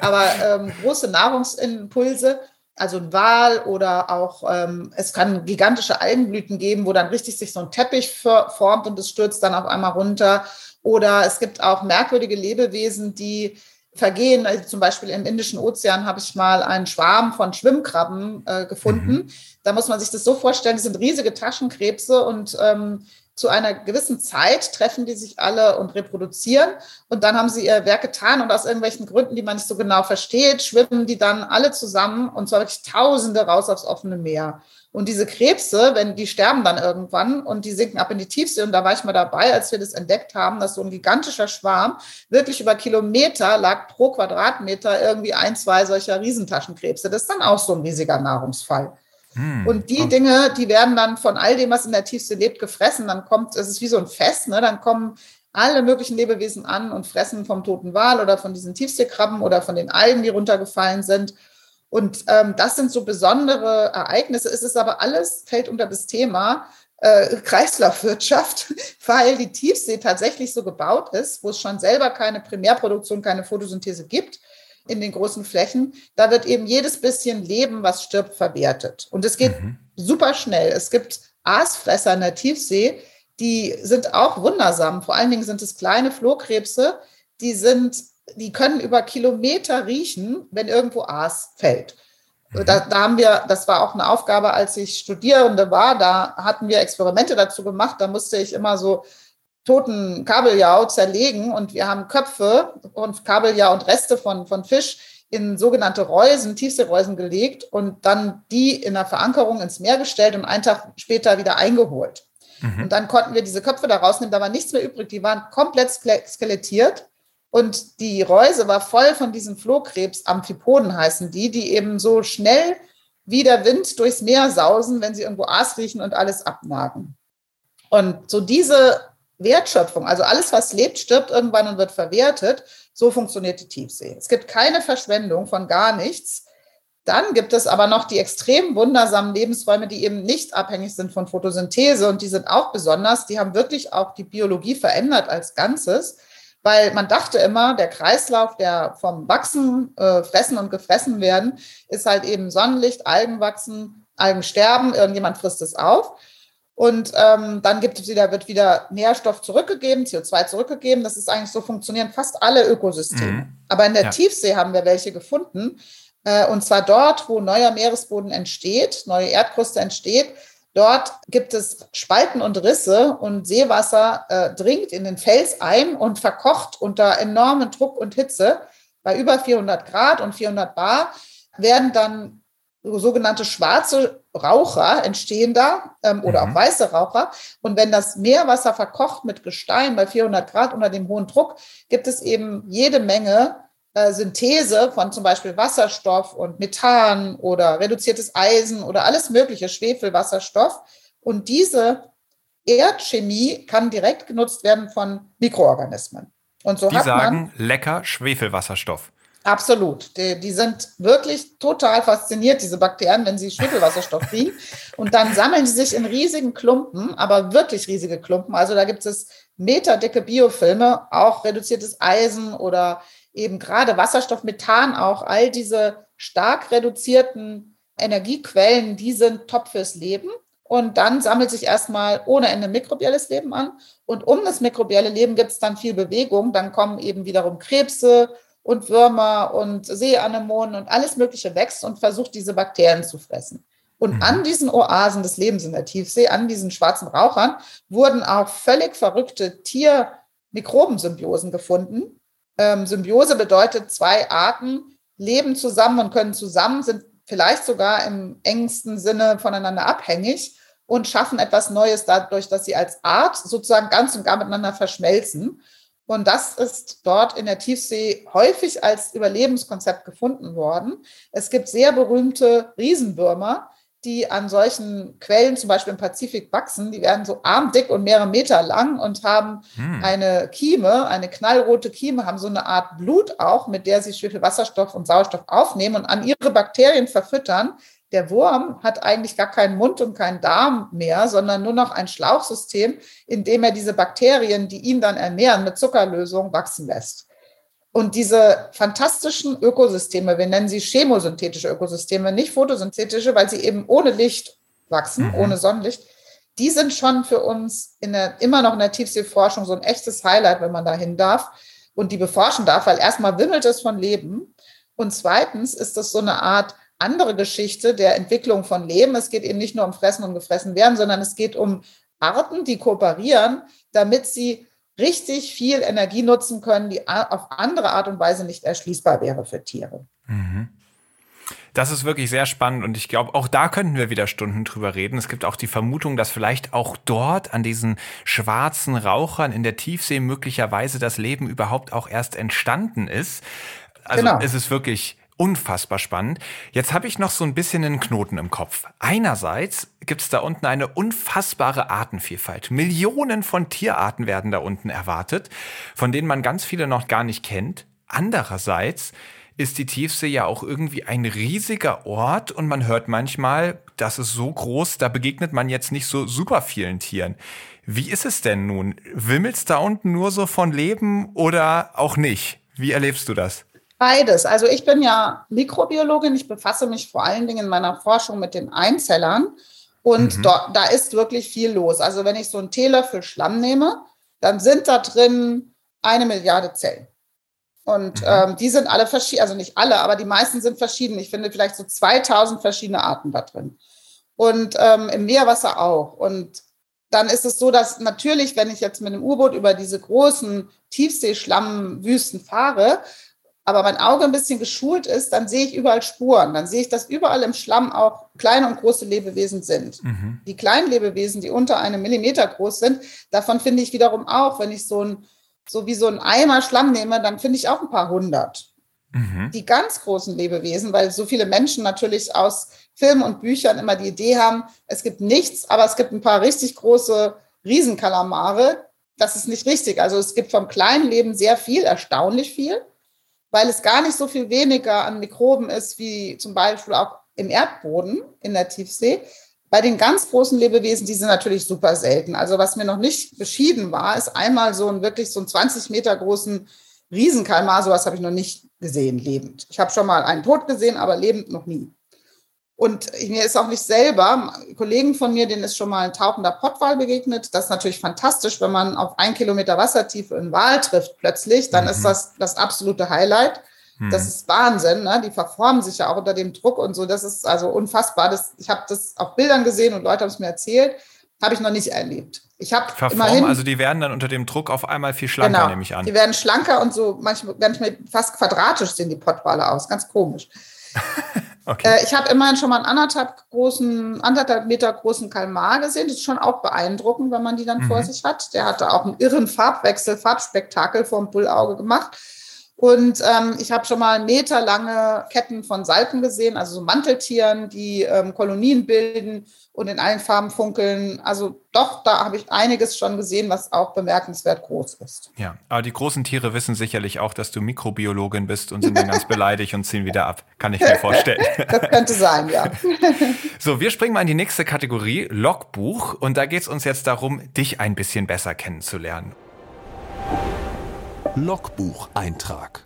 aber ähm, große Nahrungsimpulse, also ein Wal oder auch, ähm, es kann gigantische Algenblüten geben, wo dann richtig sich so ein Teppich formt und es stürzt dann auf einmal runter. Oder es gibt auch merkwürdige Lebewesen, die vergehen. Also zum Beispiel im Indischen Ozean habe ich mal einen Schwarm von Schwimmkrabben äh, gefunden. Mhm. Da muss man sich das so vorstellen, das sind riesige Taschenkrebse und ähm, zu einer gewissen Zeit treffen die sich alle und reproduzieren und dann haben sie ihr Werk getan und aus irgendwelchen Gründen, die man nicht so genau versteht, schwimmen die dann alle zusammen und zwar wirklich Tausende raus aufs offene Meer. Und diese Krebse, wenn die sterben dann irgendwann und die sinken ab in die Tiefsee. Und da war ich mal dabei, als wir das entdeckt haben, dass so ein gigantischer Schwarm wirklich über Kilometer lag pro Quadratmeter irgendwie ein, zwei solcher Riesentaschenkrebse. Das ist dann auch so ein riesiger Nahrungsfall. Hm. Und die Dinge, die werden dann von all dem, was in der Tiefsee lebt, gefressen. Dann kommt, es ist wie so ein Fest, ne? dann kommen alle möglichen Lebewesen an und fressen vom toten Wal oder von diesen Tiefseekrabben oder von den Algen, die runtergefallen sind. Und ähm, das sind so besondere Ereignisse. Es ist aber alles, fällt unter das Thema äh, Kreislaufwirtschaft, weil die Tiefsee tatsächlich so gebaut ist, wo es schon selber keine Primärproduktion, keine Photosynthese gibt in den großen Flächen. Da wird eben jedes bisschen Leben, was stirbt, verwertet. Und es geht mhm. super schnell. Es gibt Aasfresser in der Tiefsee, die sind auch wundersam. Vor allen Dingen sind es kleine Flohkrebse, die sind die können über Kilometer riechen, wenn irgendwo Aas fällt. Mhm. Da, da, haben wir, das war auch eine Aufgabe, als ich Studierende war, da hatten wir Experimente dazu gemacht, da musste ich immer so toten Kabeljau zerlegen und wir haben Köpfe und Kabeljau und Reste von, von Fisch in sogenannte Reusen, Tiefseereusen gelegt und dann die in der Verankerung ins Meer gestellt und einen Tag später wieder eingeholt. Mhm. Und dann konnten wir diese Köpfe da rausnehmen, da war nichts mehr übrig, die waren komplett skelettiert und die Reuse war voll von diesen Flohkrebs, Amphipoden heißen die, die eben so schnell wie der Wind durchs Meer sausen, wenn sie irgendwo Aas riechen und alles abnagen. Und so diese Wertschöpfung, also alles, was lebt, stirbt irgendwann und wird verwertet, so funktioniert die Tiefsee. Es gibt keine Verschwendung von gar nichts. Dann gibt es aber noch die extrem wundersamen Lebensräume, die eben nicht abhängig sind von Photosynthese und die sind auch besonders. Die haben wirklich auch die Biologie verändert als Ganzes, weil man dachte immer, der Kreislauf, der vom Wachsen, äh, Fressen und Gefressen werden, ist halt eben Sonnenlicht, Algen wachsen, Algen sterben, irgendjemand frisst es auf. Und ähm, dann gibt es wieder, wird wieder Nährstoff zurückgegeben, CO2 zurückgegeben. Das ist eigentlich so funktionieren fast alle Ökosysteme. Mhm. Aber in der ja. Tiefsee haben wir welche gefunden. Äh, und zwar dort, wo neuer Meeresboden entsteht, neue Erdkruste entsteht. Dort gibt es Spalten und Risse und Seewasser äh, dringt in den Fels ein und verkocht unter enormen Druck und Hitze. Bei über 400 Grad und 400 Bar werden dann sogenannte schwarze Raucher entstehen da ähm, oder mhm. auch weiße Raucher. Und wenn das Meerwasser verkocht mit Gestein bei 400 Grad unter dem hohen Druck, gibt es eben jede Menge äh, Synthese von zum Beispiel Wasserstoff und Methan oder reduziertes Eisen oder alles mögliche, Schwefelwasserstoff. Und diese Erdchemie kann direkt genutzt werden von Mikroorganismen. Und so Die hat sagen, man, lecker Schwefelwasserstoff. Absolut. Die, die, sind wirklich total fasziniert, diese Bakterien, wenn sie Schwefelwasserstoff kriegen. Und dann sammeln sie sich in riesigen Klumpen, aber wirklich riesige Klumpen. Also da gibt es meterdicke Biofilme, auch reduziertes Eisen oder eben gerade Wasserstoff, Methan auch. All diese stark reduzierten Energiequellen, die sind top fürs Leben. Und dann sammelt sich erstmal ohne Ende mikrobielles Leben an. Und um das mikrobielle Leben gibt es dann viel Bewegung. Dann kommen eben wiederum Krebse, und Würmer und Seeanemonen und alles Mögliche wächst und versucht, diese Bakterien zu fressen. Und mhm. an diesen Oasen des Lebens in der Tiefsee, an diesen schwarzen Rauchern, wurden auch völlig verrückte Tier-Mikrobensymbiosen gefunden. Ähm, Symbiose bedeutet, zwei Arten leben zusammen und können zusammen, sind vielleicht sogar im engsten Sinne voneinander abhängig und schaffen etwas Neues dadurch, dass sie als Art sozusagen ganz und gar miteinander verschmelzen. Und das ist dort in der Tiefsee häufig als Überlebenskonzept gefunden worden. Es gibt sehr berühmte Riesenwürmer, die an solchen Quellen, zum Beispiel im Pazifik, wachsen. Die werden so armdick und mehrere Meter lang und haben hm. eine Kieme, eine knallrote Kieme, haben so eine Art Blut auch, mit der sie Schwefelwasserstoff und Sauerstoff aufnehmen und an ihre Bakterien verfüttern, der Wurm hat eigentlich gar keinen Mund und keinen Darm mehr, sondern nur noch ein Schlauchsystem, in dem er diese Bakterien, die ihn dann ernähren, mit Zuckerlösung wachsen lässt. Und diese fantastischen Ökosysteme, wir nennen sie chemosynthetische Ökosysteme, nicht photosynthetische, weil sie eben ohne Licht wachsen, mhm. ohne Sonnenlicht, die sind schon für uns der, immer noch in der Tiefseeforschung so ein echtes Highlight, wenn man dahin darf und die beforschen darf, weil erstmal wimmelt es von Leben und zweitens ist das so eine Art andere Geschichte der Entwicklung von Leben. Es geht eben nicht nur um Fressen und gefressen werden, sondern es geht um Arten, die kooperieren, damit sie richtig viel Energie nutzen können, die auf andere Art und Weise nicht erschließbar wäre für Tiere. Mhm. Das ist wirklich sehr spannend und ich glaube, auch da könnten wir wieder Stunden drüber reden. Es gibt auch die Vermutung, dass vielleicht auch dort an diesen schwarzen Rauchern in der Tiefsee möglicherweise das Leben überhaupt auch erst entstanden ist. Also genau. es ist wirklich unfassbar spannend. Jetzt habe ich noch so ein bisschen einen Knoten im Kopf. Einerseits gibt es da unten eine unfassbare Artenvielfalt. Millionen von Tierarten werden da unten erwartet, von denen man ganz viele noch gar nicht kennt. Andererseits ist die Tiefsee ja auch irgendwie ein riesiger Ort und man hört manchmal, das ist so groß, da begegnet man jetzt nicht so super vielen Tieren. Wie ist es denn nun? Wimmelt's da unten nur so von Leben oder auch nicht? Wie erlebst du das? Beides. Also ich bin ja Mikrobiologin. Ich befasse mich vor allen Dingen in meiner Forschung mit den Einzellern. Und mhm. dort, da ist wirklich viel los. Also wenn ich so einen Teelöffel Schlamm nehme, dann sind da drin eine Milliarde Zellen. Und mhm. ähm, die sind alle verschieden, also nicht alle, aber die meisten sind verschieden. Ich finde vielleicht so 2000 verschiedene Arten da drin. Und ähm, im Meerwasser auch. Und dann ist es so, dass natürlich, wenn ich jetzt mit einem U-Boot über diese großen Tiefseeschlammwüsten fahre, aber mein Auge ein bisschen geschult ist, dann sehe ich überall Spuren. Dann sehe ich, dass überall im Schlamm auch kleine und große Lebewesen sind. Mhm. Die kleinen Lebewesen, die unter einem Millimeter groß sind, davon finde ich wiederum auch, wenn ich so ein, so wie so ein Eimer Schlamm nehme, dann finde ich auch ein paar hundert. Mhm. Die ganz großen Lebewesen, weil so viele Menschen natürlich aus Filmen und Büchern immer die Idee haben, es gibt nichts, aber es gibt ein paar richtig große Riesenkalamare. Das ist nicht richtig. Also es gibt vom kleinen Leben sehr viel, erstaunlich viel. Weil es gar nicht so viel weniger an Mikroben ist, wie zum Beispiel auch im Erdboden in der Tiefsee. Bei den ganz großen Lebewesen, die sind natürlich super selten. Also was mir noch nicht beschieden war, ist einmal so ein wirklich so einen 20 Meter großen Riesenkalmar. Sowas habe ich noch nicht gesehen, lebend. Ich habe schon mal einen tot gesehen, aber lebend noch nie. Und mir ist auch nicht selber, Kollegen von mir, denen ist schon mal ein tauchender Pottwal begegnet. Das ist natürlich fantastisch, wenn man auf ein Kilometer Wassertiefe einen Wal trifft plötzlich, dann mhm. ist das das absolute Highlight. Das hm. ist Wahnsinn, ne? Die verformen sich ja auch unter dem Druck und so. Das ist also unfassbar. Das, ich habe das auf Bildern gesehen und Leute haben es mir erzählt. Habe ich noch nicht erlebt. Ich habe immerhin, also die werden dann unter dem Druck auf einmal viel schlanker, genau, nehme ich an. Die werden schlanker und so manchmal, manchmal fast quadratisch sehen die Pottwale aus. Ganz komisch. okay. äh, ich habe immerhin schon mal einen anderthalb großen, anderthalb Meter großen Kalmar gesehen. Das ist schon auch beeindruckend, wenn man die dann mhm. vor sich hat. Der hatte auch einen irren Farbwechsel, Farbspektakel vor dem Bullauge gemacht. Und ähm, ich habe schon mal meterlange Ketten von Salpen gesehen, also so Manteltieren, die ähm, Kolonien bilden und in allen Farben funkeln. Also doch, da habe ich einiges schon gesehen, was auch bemerkenswert groß ist. Ja, aber die großen Tiere wissen sicherlich auch, dass du Mikrobiologin bist und sind dann ganz beleidigt und ziehen wieder ab. Kann ich mir vorstellen. das könnte sein, ja. so, wir springen mal in die nächste Kategorie, Logbuch. Und da geht es uns jetzt darum, dich ein bisschen besser kennenzulernen. Logbucheintrag.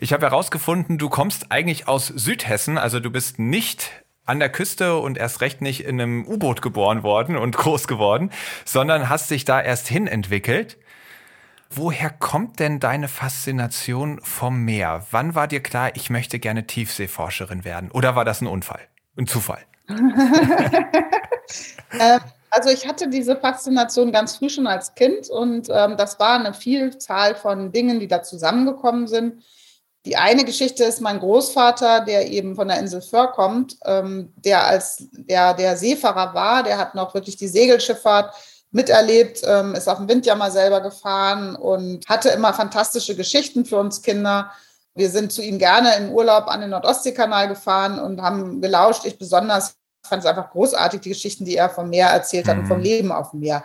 Ich habe herausgefunden, du kommst eigentlich aus Südhessen, also du bist nicht an der Küste und erst recht nicht in einem U-Boot geboren worden und groß geworden, sondern hast dich da erst hin entwickelt. Woher kommt denn deine Faszination vom Meer? Wann war dir klar, ich möchte gerne Tiefseeforscherin werden? Oder war das ein Unfall? Ein Zufall? äh, also ich hatte diese Faszination ganz früh schon als Kind und ähm, das war eine Vielzahl von Dingen, die da zusammengekommen sind. Die eine Geschichte ist mein Großvater, der eben von der Insel Föhr kommt, ähm, der als der, der Seefahrer war, der hat noch wirklich die Segelschifffahrt miterlebt, ähm, ist auf dem Windjammer selber gefahren und hatte immer fantastische Geschichten für uns Kinder. Wir sind zu ihm gerne im Urlaub an den Nordostseekanal gefahren und haben gelauscht. Ich besonders fand es einfach großartig, die Geschichten, die er vom Meer erzählt hat mhm. und vom mhm. Leben auf dem Meer.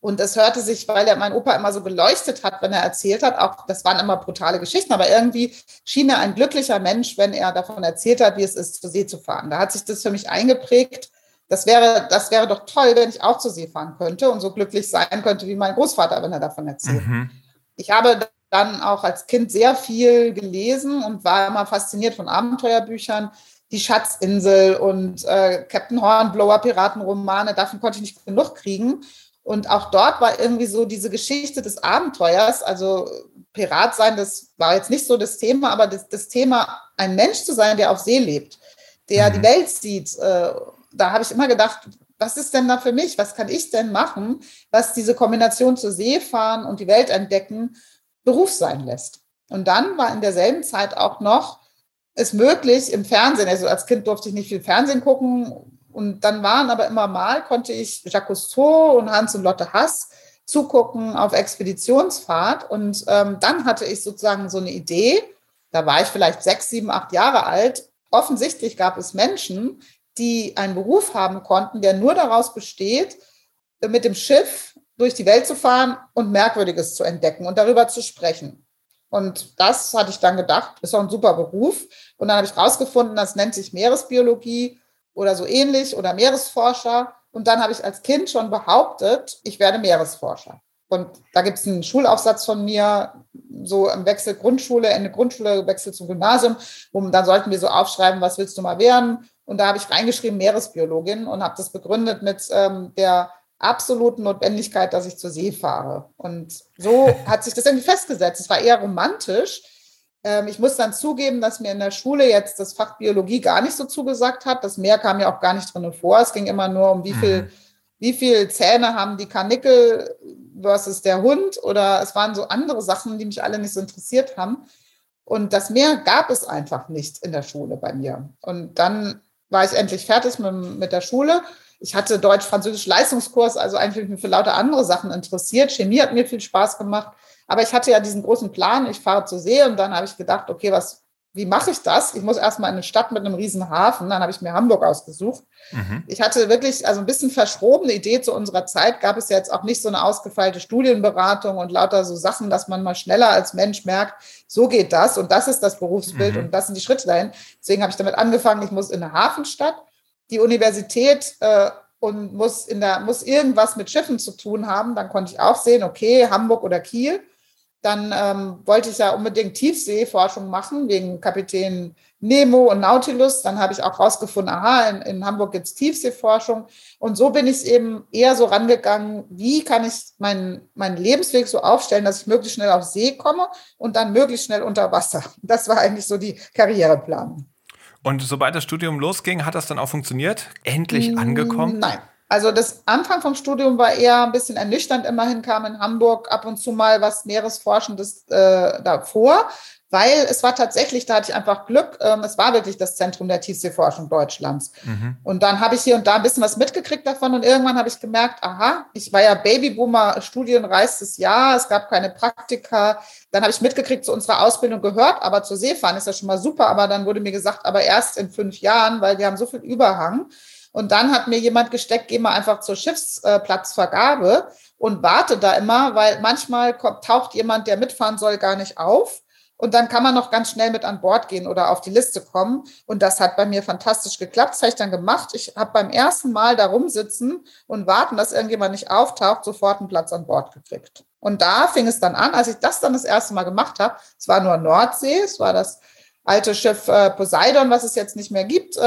Und es hörte sich, weil er mein Opa immer so geleuchtet hat, wenn er erzählt hat, auch das waren immer brutale Geschichten, aber irgendwie schien er ein glücklicher Mensch, wenn er davon erzählt hat, wie es ist, zur See zu fahren. Da hat sich das für mich eingeprägt. Das wäre, das wäre doch toll, wenn ich auch zur See fahren könnte und so glücklich sein könnte wie mein Großvater, wenn er davon erzählt. Mhm. Ich habe dann auch als Kind sehr viel gelesen und war immer fasziniert von Abenteuerbüchern die Schatzinsel und äh, Captain Hornblower Piratenromane, davon konnte ich nicht genug kriegen. Und auch dort war irgendwie so diese Geschichte des Abenteuers, also Pirat sein, das war jetzt nicht so das Thema, aber das, das Thema, ein Mensch zu sein, der auf See lebt, der mhm. die Welt sieht, äh, da habe ich immer gedacht, was ist denn da für mich? Was kann ich denn machen, was diese Kombination zur See fahren und die Welt entdecken Beruf sein lässt? Und dann war in derselben Zeit auch noch es möglich im Fernsehen, also als Kind durfte ich nicht viel Fernsehen gucken und dann waren aber immer mal, konnte ich Jacques Cousteau und Hans und Lotte Hass zugucken auf Expeditionsfahrt und ähm, dann hatte ich sozusagen so eine Idee, da war ich vielleicht sechs, sieben, acht Jahre alt. Offensichtlich gab es Menschen, die einen Beruf haben konnten, der nur daraus besteht, mit dem Schiff durch die Welt zu fahren und Merkwürdiges zu entdecken und darüber zu sprechen. Und das hatte ich dann gedacht, ist auch ein super Beruf. Und dann habe ich rausgefunden, das nennt sich Meeresbiologie oder so ähnlich oder Meeresforscher. Und dann habe ich als Kind schon behauptet, ich werde Meeresforscher. Und da gibt es einen Schulaufsatz von mir, so im Wechsel Grundschule, Ende Grundschule, Wechsel zum Gymnasium, wo dann sollten wir so aufschreiben, was willst du mal werden? Und da habe ich reingeschrieben Meeresbiologin und habe das begründet mit ähm, der absoluten Notwendigkeit, dass ich zur See fahre. Und so hat sich das irgendwie festgesetzt. Es war eher romantisch. Ähm, ich muss dann zugeben, dass mir in der Schule jetzt das Fach Biologie gar nicht so zugesagt hat. Das Meer kam ja auch gar nicht drin vor. Es ging immer nur um, wie viel, mhm. wie viel Zähne haben die Karnickel versus der Hund. Oder es waren so andere Sachen, die mich alle nicht so interessiert haben. Und das Meer gab es einfach nicht in der Schule bei mir. Und dann war ich endlich fertig mit, mit der Schule ich hatte Deutsch-Französisch Leistungskurs, also eigentlich mich für lauter andere Sachen interessiert. Chemie hat mir viel Spaß gemacht. Aber ich hatte ja diesen großen Plan, ich fahre zur See und dann habe ich gedacht, okay, was wie mache ich das? Ich muss erstmal in eine Stadt mit einem riesen Hafen. Dann habe ich mir Hamburg ausgesucht. Mhm. Ich hatte wirklich also ein bisschen verschrobene Idee zu unserer Zeit. Gab es ja jetzt auch nicht so eine ausgefeilte Studienberatung und lauter so Sachen, dass man mal schneller als Mensch merkt, so geht das und das ist das Berufsbild mhm. und das sind die Schritte dahin. Deswegen habe ich damit angefangen, ich muss in eine Hafenstadt. Die Universität äh, und muss in der muss irgendwas mit Schiffen zu tun haben. Dann konnte ich auch sehen, okay, Hamburg oder Kiel. Dann ähm, wollte ich ja unbedingt Tiefseeforschung machen, wegen Kapitän Nemo und Nautilus. Dann habe ich auch rausgefunden, aha, in, in Hamburg gibt es Tiefseeforschung. Und so bin ich eben eher so rangegangen, wie kann ich meinen, meinen Lebensweg so aufstellen, dass ich möglichst schnell auf See komme und dann möglichst schnell unter Wasser. Das war eigentlich so die Karriereplanung. Und sobald das Studium losging, hat das dann auch funktioniert? Endlich angekommen? Nein. Also das Anfang vom Studium war eher ein bisschen ernüchternd. Immerhin kam in Hamburg ab und zu mal was Meeresforschendes äh, davor, weil es war tatsächlich, da hatte ich einfach Glück, ähm, es war wirklich das Zentrum der Tiefseeforschung Deutschlands. Mhm. Und dann habe ich hier und da ein bisschen was mitgekriegt davon und irgendwann habe ich gemerkt, aha, ich war ja Babyboomer, studienreistes Jahr, es gab keine Praktika. Dann habe ich mitgekriegt, zu unserer Ausbildung gehört, aber zur Seefahren ist ja schon mal super, aber dann wurde mir gesagt, aber erst in fünf Jahren, weil wir haben so viel Überhang. Und dann hat mir jemand gesteckt, geh mal einfach zur Schiffsplatzvergabe und warte da immer, weil manchmal kommt, taucht jemand, der mitfahren soll, gar nicht auf. Und dann kann man noch ganz schnell mit an Bord gehen oder auf die Liste kommen. Und das hat bei mir fantastisch geklappt. Das habe ich dann gemacht. Ich habe beim ersten Mal da rumsitzen und warten, dass irgendjemand nicht auftaucht, sofort einen Platz an Bord gekriegt. Und da fing es dann an, als ich das dann das erste Mal gemacht habe. Es war nur Nordsee, es war das alte Schiff äh, Poseidon, was es jetzt nicht mehr gibt.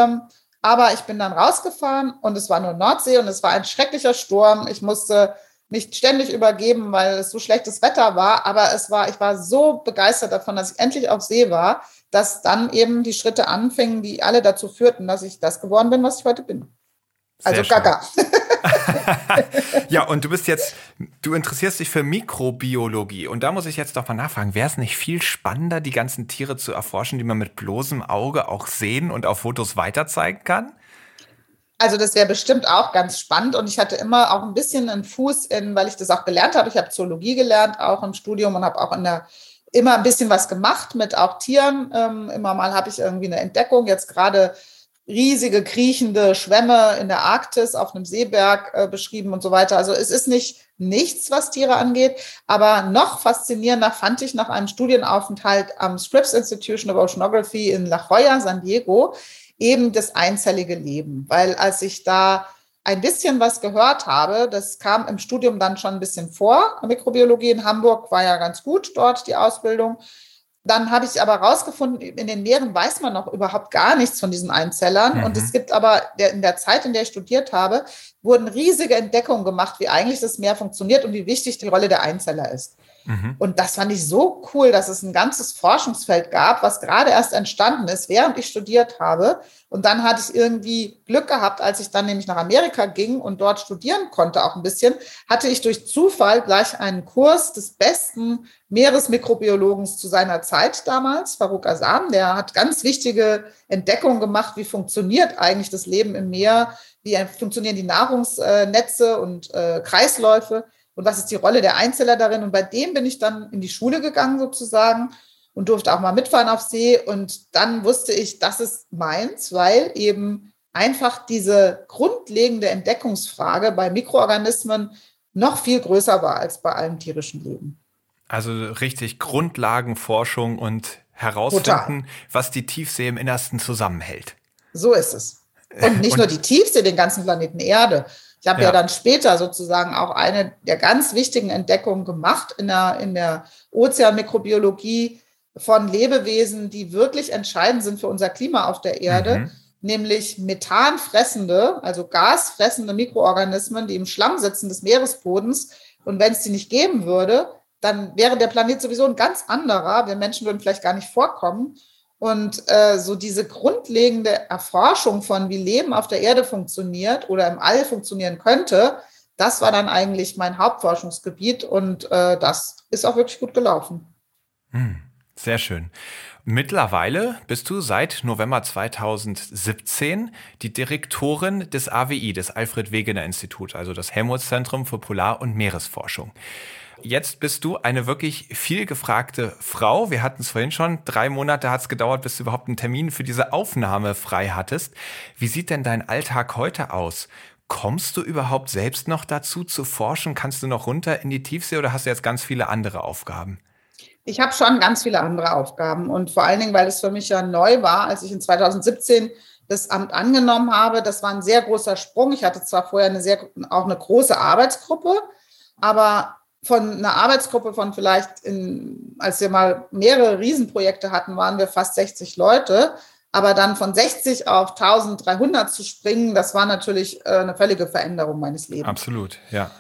Aber ich bin dann rausgefahren und es war nur Nordsee und es war ein schrecklicher Sturm. Ich musste mich ständig übergeben, weil es so schlechtes Wetter war. Aber es war, ich war so begeistert davon, dass ich endlich auf See war, dass dann eben die Schritte anfingen, die alle dazu führten, dass ich das geworden bin, was ich heute bin. Also Gaga. ja, und du bist jetzt, du interessierst dich für Mikrobiologie. Und da muss ich jetzt doch mal nachfragen, wäre es nicht viel spannender, die ganzen Tiere zu erforschen, die man mit bloßem Auge auch sehen und auf Fotos weiterzeigen kann? Also das wäre bestimmt auch ganz spannend und ich hatte immer auch ein bisschen einen Fuß in, weil ich das auch gelernt habe. Ich habe Zoologie gelernt, auch im Studium und habe auch in der immer ein bisschen was gemacht mit auch Tieren. Ähm, immer mal habe ich irgendwie eine Entdeckung. Jetzt gerade riesige kriechende Schwämme in der Arktis auf einem Seeberg äh, beschrieben und so weiter. Also es ist nicht nichts, was Tiere angeht, aber noch faszinierender fand ich nach einem Studienaufenthalt am Scripps Institution of Oceanography in La Jolla, San Diego, eben das einzellige Leben, weil als ich da ein bisschen was gehört habe, das kam im Studium dann schon ein bisschen vor. Mikrobiologie in Hamburg war ja ganz gut dort die Ausbildung. Dann habe ich aber rausgefunden, in den Meeren weiß man noch überhaupt gar nichts von diesen Einzellern. Mhm. Und es gibt aber in der Zeit, in der ich studiert habe, wurden riesige Entdeckungen gemacht, wie eigentlich das Meer funktioniert und wie wichtig die Rolle der Einzeller ist. Mhm. Und das fand ich so cool, dass es ein ganzes Forschungsfeld gab, was gerade erst entstanden ist, während ich studiert habe. Und dann hatte ich irgendwie Glück gehabt, als ich dann nämlich nach Amerika ging und dort studieren konnte, auch ein bisschen, hatte ich durch Zufall gleich einen Kurs des besten Meeresmikrobiologen zu seiner Zeit damals, Farouk Azam. Der hat ganz wichtige Entdeckungen gemacht, wie funktioniert eigentlich das Leben im Meer, wie funktionieren die Nahrungsnetze und äh, Kreisläufe und was ist die Rolle der Einzeller darin. Und bei dem bin ich dann in die Schule gegangen sozusagen und durfte auch mal mitfahren auf See. Und dann wusste ich, das ist meins, weil eben einfach diese grundlegende Entdeckungsfrage bei Mikroorganismen noch viel größer war als bei allem tierischen Leben. Also richtig Grundlagenforschung und herausfinden, Total. was die Tiefsee im Innersten zusammenhält. So ist es. Und nicht und nur die Tiefsee, den ganzen Planeten Erde. Ich habe ja. ja. dann später sozusagen auch eine der ganz wichtigen Entdeckungen gemacht in der, in der Ozeanmikrobiologie von Lebewesen, die wirklich entscheidend sind für unser Klima auf der Erde, mhm. nämlich methanfressende, also gasfressende Mikroorganismen, die im Schlamm sitzen des Meeresbodens. Und wenn es die nicht geben würde, dann wäre der Planet sowieso ein ganz anderer. Wir Menschen würden vielleicht gar nicht vorkommen. Und äh, so diese grundlegende Erforschung von, wie Leben auf der Erde funktioniert oder im All funktionieren könnte, das war dann eigentlich mein Hauptforschungsgebiet und äh, das ist auch wirklich gut gelaufen. Hm, sehr schön. Mittlerweile bist du seit November 2017 die Direktorin des AWI, des Alfred Wegener Instituts, also das Helmholtz-Zentrum für Polar- und Meeresforschung. Jetzt bist du eine wirklich viel gefragte Frau. Wir hatten es vorhin schon. Drei Monate hat es gedauert, bis du überhaupt einen Termin für diese Aufnahme frei hattest. Wie sieht denn dein Alltag heute aus? Kommst du überhaupt selbst noch dazu zu forschen? Kannst du noch runter in die Tiefsee oder hast du jetzt ganz viele andere Aufgaben? Ich habe schon ganz viele andere Aufgaben und vor allen Dingen, weil es für mich ja neu war, als ich in 2017 das Amt angenommen habe. Das war ein sehr großer Sprung. Ich hatte zwar vorher eine sehr, auch eine große Arbeitsgruppe, aber von einer Arbeitsgruppe von vielleicht, in, als wir mal mehrere Riesenprojekte hatten, waren wir fast 60 Leute. Aber dann von 60 auf 1300 zu springen, das war natürlich äh, eine völlige Veränderung meines Lebens. Absolut, ja.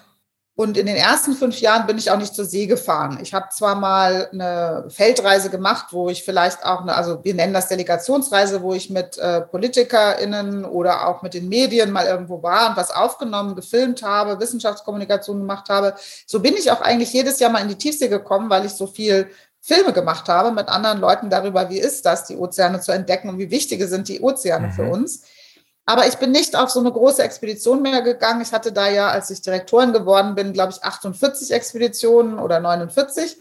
Und in den ersten fünf Jahren bin ich auch nicht zur See gefahren. Ich habe zwar mal eine Feldreise gemacht, wo ich vielleicht auch eine, also wir nennen das Delegationsreise, wo ich mit äh, PolitikerInnen oder auch mit den Medien mal irgendwo war und was aufgenommen, gefilmt habe, Wissenschaftskommunikation gemacht habe. So bin ich auch eigentlich jedes Jahr mal in die Tiefsee gekommen, weil ich so viel Filme gemacht habe mit anderen Leuten darüber, wie ist das, die Ozeane zu entdecken und wie wichtige sind die Ozeane mhm. für uns. Aber ich bin nicht auf so eine große Expedition mehr gegangen. Ich hatte da ja, als ich Direktorin geworden bin, glaube ich, 48 Expeditionen oder 49.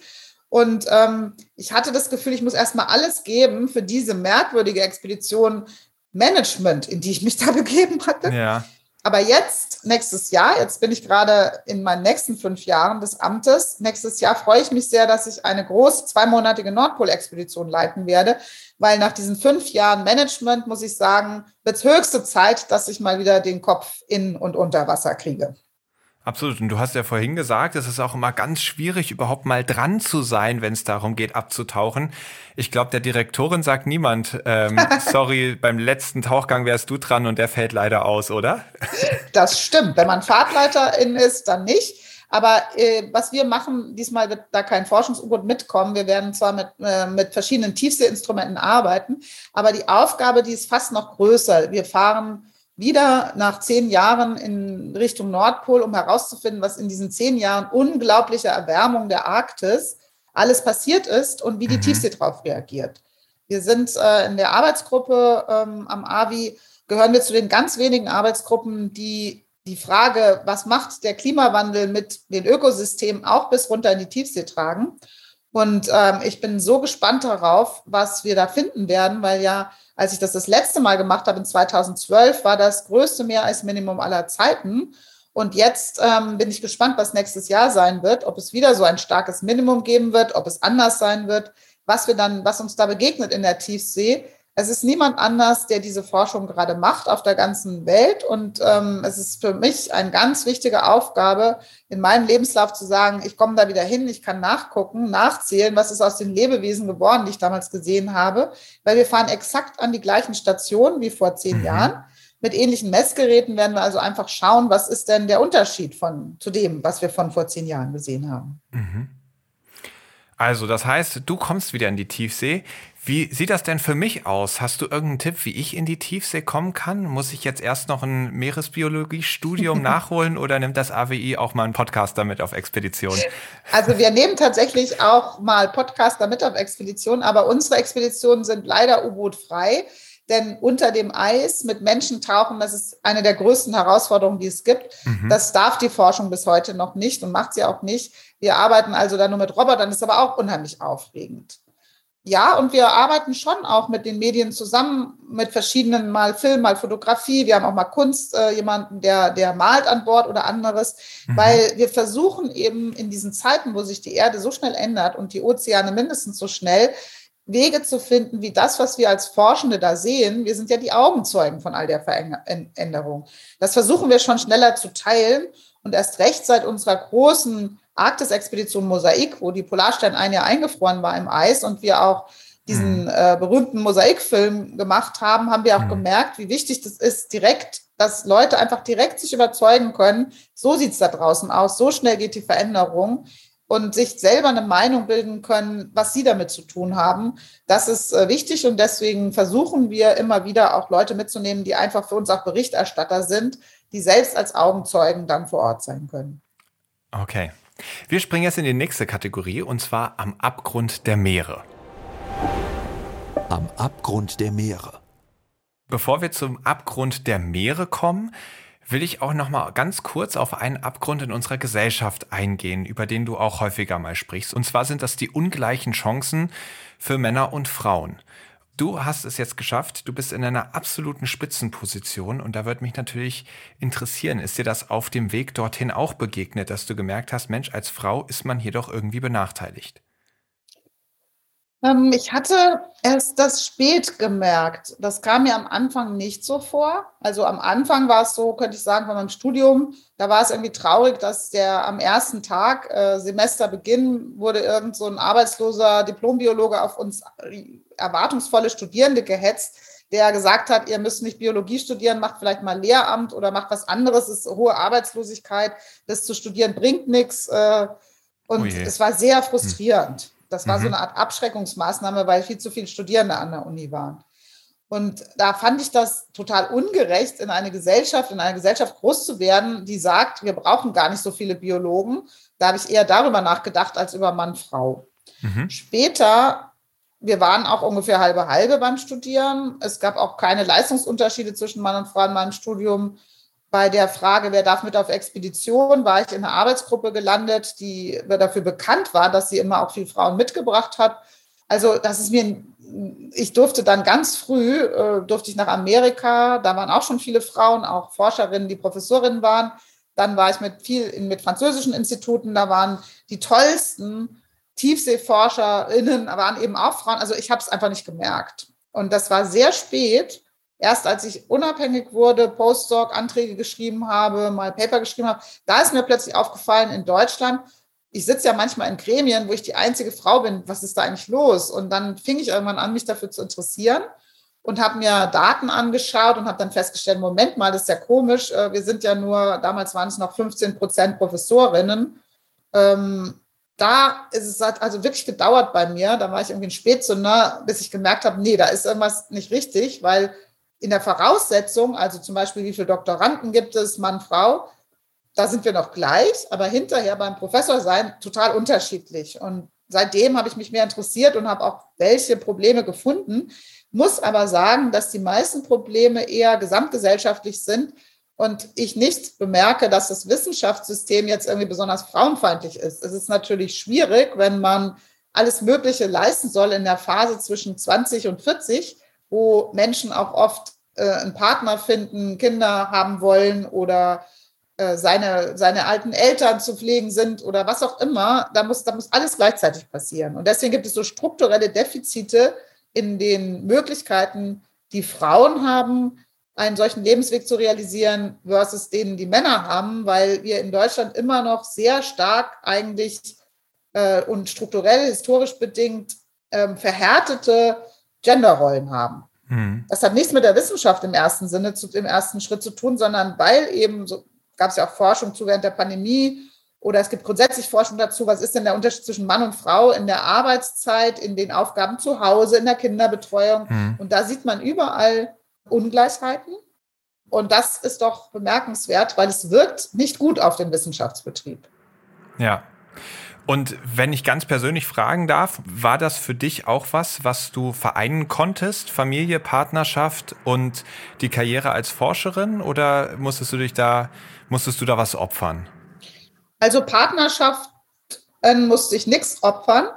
Und ähm, ich hatte das Gefühl, ich muss erstmal alles geben für diese merkwürdige Expedition Management, in die ich mich da begeben hatte. Ja. Aber jetzt, nächstes Jahr, jetzt bin ich gerade in meinen nächsten fünf Jahren des Amtes. Nächstes Jahr freue ich mich sehr, dass ich eine große zweimonatige Nordpol-Expedition leiten werde, weil nach diesen fünf Jahren Management, muss ich sagen, wird es höchste Zeit, dass ich mal wieder den Kopf in und unter Wasser kriege. Absolut. Und du hast ja vorhin gesagt, es ist auch immer ganz schwierig, überhaupt mal dran zu sein, wenn es darum geht, abzutauchen. Ich glaube, der Direktorin sagt niemand, ähm, sorry, beim letzten Tauchgang wärst du dran und der fällt leider aus, oder? Das stimmt. Wenn man Fahrtleiterin ist, dann nicht. Aber äh, was wir machen, diesmal wird da kein Forschungs-U-Boot mitkommen. Wir werden zwar mit, äh, mit verschiedenen Tiefseeinstrumenten arbeiten, aber die Aufgabe, die ist fast noch größer. Wir fahren wieder nach zehn Jahren in Richtung Nordpol, um herauszufinden, was in diesen zehn Jahren unglaublicher Erwärmung der Arktis alles passiert ist und wie die mhm. Tiefsee darauf reagiert. Wir sind äh, in der Arbeitsgruppe ähm, am AVI, gehören wir zu den ganz wenigen Arbeitsgruppen, die die Frage, was macht der Klimawandel mit den Ökosystemen, auch bis runter in die Tiefsee tragen. Und ähm, ich bin so gespannt darauf, was wir da finden werden, weil ja als ich das das letzte Mal gemacht habe, in 2012, war das größte Meereisminimum aller Zeiten. Und jetzt ähm, bin ich gespannt, was nächstes Jahr sein wird, ob es wieder so ein starkes Minimum geben wird, ob es anders sein wird, was wir dann, was uns da begegnet in der Tiefsee. Es ist niemand anders, der diese Forschung gerade macht auf der ganzen Welt. Und ähm, es ist für mich eine ganz wichtige Aufgabe, in meinem Lebenslauf zu sagen, ich komme da wieder hin, ich kann nachgucken, nachzählen, was ist aus den Lebewesen geworden, die ich damals gesehen habe. Weil wir fahren exakt an die gleichen Stationen wie vor zehn mhm. Jahren. Mit ähnlichen Messgeräten werden wir also einfach schauen, was ist denn der Unterschied von zu dem, was wir von vor zehn Jahren gesehen haben. Mhm. Also, das heißt, du kommst wieder in die Tiefsee. Wie sieht das denn für mich aus? Hast du irgendeinen Tipp, wie ich in die Tiefsee kommen kann? Muss ich jetzt erst noch ein Meeresbiologie-Studium nachholen oder nimmt das AWI auch mal einen Podcaster mit auf Expedition? Also wir nehmen tatsächlich auch mal Podcaster mit auf Expedition, aber unsere Expeditionen sind leider U-Boot frei. Denn unter dem Eis mit Menschen tauchen, das ist eine der größten Herausforderungen, die es gibt. Mhm. Das darf die Forschung bis heute noch nicht und macht sie auch nicht. Wir arbeiten also da nur mit Robotern, ist aber auch unheimlich aufregend. Ja, und wir arbeiten schon auch mit den Medien zusammen, mit verschiedenen, mal Film, mal Fotografie. Wir haben auch mal Kunst, äh, jemanden, der, der malt an Bord oder anderes, mhm. weil wir versuchen eben in diesen Zeiten, wo sich die Erde so schnell ändert und die Ozeane mindestens so schnell, Wege zu finden, wie das, was wir als Forschende da sehen, wir sind ja die Augenzeugen von all der Veränderung. Das versuchen wir schon schneller zu teilen und erst recht seit unserer großen Arktis-Expedition Mosaik, wo die Polarstern ein Jahr eingefroren war im Eis und wir auch diesen mhm. äh, berühmten Mosaikfilm gemacht haben, haben wir auch mhm. gemerkt, wie wichtig das ist, direkt, dass Leute einfach direkt sich überzeugen können, so sieht es da draußen aus, so schnell geht die Veränderung und sich selber eine Meinung bilden können, was sie damit zu tun haben. Das ist äh, wichtig und deswegen versuchen wir immer wieder auch Leute mitzunehmen, die einfach für uns auch Berichterstatter sind, die selbst als Augenzeugen dann vor Ort sein können. Okay. Wir springen jetzt in die nächste Kategorie und zwar am Abgrund der Meere. Am Abgrund der Meere. Bevor wir zum Abgrund der Meere kommen, will ich auch noch mal ganz kurz auf einen Abgrund in unserer Gesellschaft eingehen, über den du auch häufiger mal sprichst. Und zwar sind das die ungleichen Chancen für Männer und Frauen. Du hast es jetzt geschafft, du bist in einer absoluten Spitzenposition und da wird mich natürlich interessieren, ist dir das auf dem Weg dorthin auch begegnet, dass du gemerkt hast, Mensch, als Frau ist man hier doch irgendwie benachteiligt? Ähm, ich hatte erst das spät gemerkt. Das kam mir am Anfang nicht so vor. Also am Anfang war es so, könnte ich sagen, von meinem Studium, da war es irgendwie traurig, dass der am ersten Tag äh, Semesterbeginn wurde irgend so ein arbeitsloser Diplombiologe auf uns erwartungsvolle Studierende gehetzt, der gesagt hat, ihr müsst nicht Biologie studieren, macht vielleicht mal Lehramt oder macht was anderes, es ist hohe Arbeitslosigkeit, das zu studieren bringt nichts. Äh, und oh es war sehr frustrierend. Hm. Das war mhm. so eine Art Abschreckungsmaßnahme, weil viel zu viele Studierende an der Uni waren. Und da fand ich das total ungerecht, in eine Gesellschaft, in einer Gesellschaft groß zu werden, die sagt, wir brauchen gar nicht so viele Biologen. Da habe ich eher darüber nachgedacht als über Mann-Frau. Mhm. Später, wir waren auch ungefähr halbe halbe beim Studieren. Es gab auch keine Leistungsunterschiede zwischen Mann und Frau in meinem Studium bei der Frage, wer darf mit auf Expedition, war ich in einer Arbeitsgruppe gelandet, die dafür bekannt war, dass sie immer auch viel Frauen mitgebracht hat. Also das ist mir, ich durfte dann ganz früh, äh, durfte ich nach Amerika, da waren auch schon viele Frauen, auch Forscherinnen, die Professorinnen waren. Dann war ich mit viel in, mit französischen Instituten, da waren die tollsten TiefseeforscherInnen, waren eben auch Frauen. Also ich habe es einfach nicht gemerkt. Und das war sehr spät Erst als ich unabhängig wurde, Postdoc-Anträge geschrieben habe, mal Paper geschrieben habe, da ist mir plötzlich aufgefallen in Deutschland, ich sitze ja manchmal in Gremien, wo ich die einzige Frau bin. Was ist da eigentlich los? Und dann fing ich irgendwann an, mich dafür zu interessieren und habe mir Daten angeschaut und habe dann festgestellt, Moment mal, das ist ja komisch. Äh, wir sind ja nur, damals waren es noch 15 Prozent Professorinnen. Ähm, da ist es hat also wirklich gedauert bei mir. Da war ich irgendwie ein Spätzünder, bis ich gemerkt habe, nee, da ist irgendwas nicht richtig, weil in der Voraussetzung, also zum Beispiel, wie viele Doktoranden gibt es, Mann, Frau, da sind wir noch gleich, aber hinterher beim Professor sein total unterschiedlich. Und seitdem habe ich mich mehr interessiert und habe auch welche Probleme gefunden, muss aber sagen, dass die meisten Probleme eher gesamtgesellschaftlich sind und ich nicht bemerke, dass das Wissenschaftssystem jetzt irgendwie besonders frauenfeindlich ist. Es ist natürlich schwierig, wenn man alles Mögliche leisten soll in der Phase zwischen 20 und 40 wo Menschen auch oft äh, einen Partner finden, Kinder haben wollen oder äh, seine, seine alten Eltern zu pflegen sind oder was auch immer, da muss, da muss alles gleichzeitig passieren. Und deswegen gibt es so strukturelle Defizite in den Möglichkeiten, die Frauen haben, einen solchen Lebensweg zu realisieren, versus denen die Männer haben, weil wir in Deutschland immer noch sehr stark eigentlich äh, und strukturell, historisch bedingt ähm, verhärtete Genderrollen haben. Mhm. Das hat nichts mit der Wissenschaft im ersten Sinne, zu, im ersten Schritt zu tun, sondern weil eben, so gab es ja auch Forschung zu während der Pandemie oder es gibt grundsätzlich Forschung dazu, was ist denn der Unterschied zwischen Mann und Frau in der Arbeitszeit, in den Aufgaben zu Hause, in der Kinderbetreuung. Mhm. Und da sieht man überall Ungleichheiten. Und das ist doch bemerkenswert, weil es wirkt nicht gut auf den Wissenschaftsbetrieb. Ja, und wenn ich ganz persönlich fragen darf, war das für dich auch was, was du vereinen konntest? Familie, Partnerschaft und die Karriere als Forscherin? Oder musstest du dich da, musstest du da was opfern? Also Partnerschaft musste ich nichts opfern.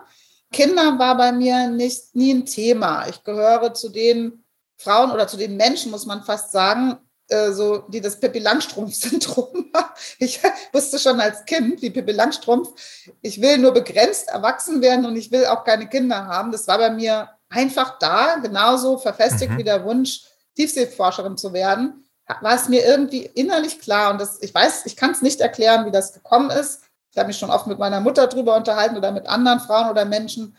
Kinder war bei mir nicht, nie ein Thema. Ich gehöre zu den Frauen oder zu den Menschen, muss man fast sagen, äh, so, die das Pippi Langstrumpf-Syndrom Ich wusste schon als Kind, wie Pippi Langstrumpf, ich will nur begrenzt erwachsen werden und ich will auch keine Kinder haben. Das war bei mir einfach da, genauso verfestigt mhm. wie der Wunsch, Tiefseeforscherin zu werden. War es mir irgendwie innerlich klar und das, ich weiß, ich kann es nicht erklären, wie das gekommen ist. Ich habe mich schon oft mit meiner Mutter drüber unterhalten oder mit anderen Frauen oder Menschen.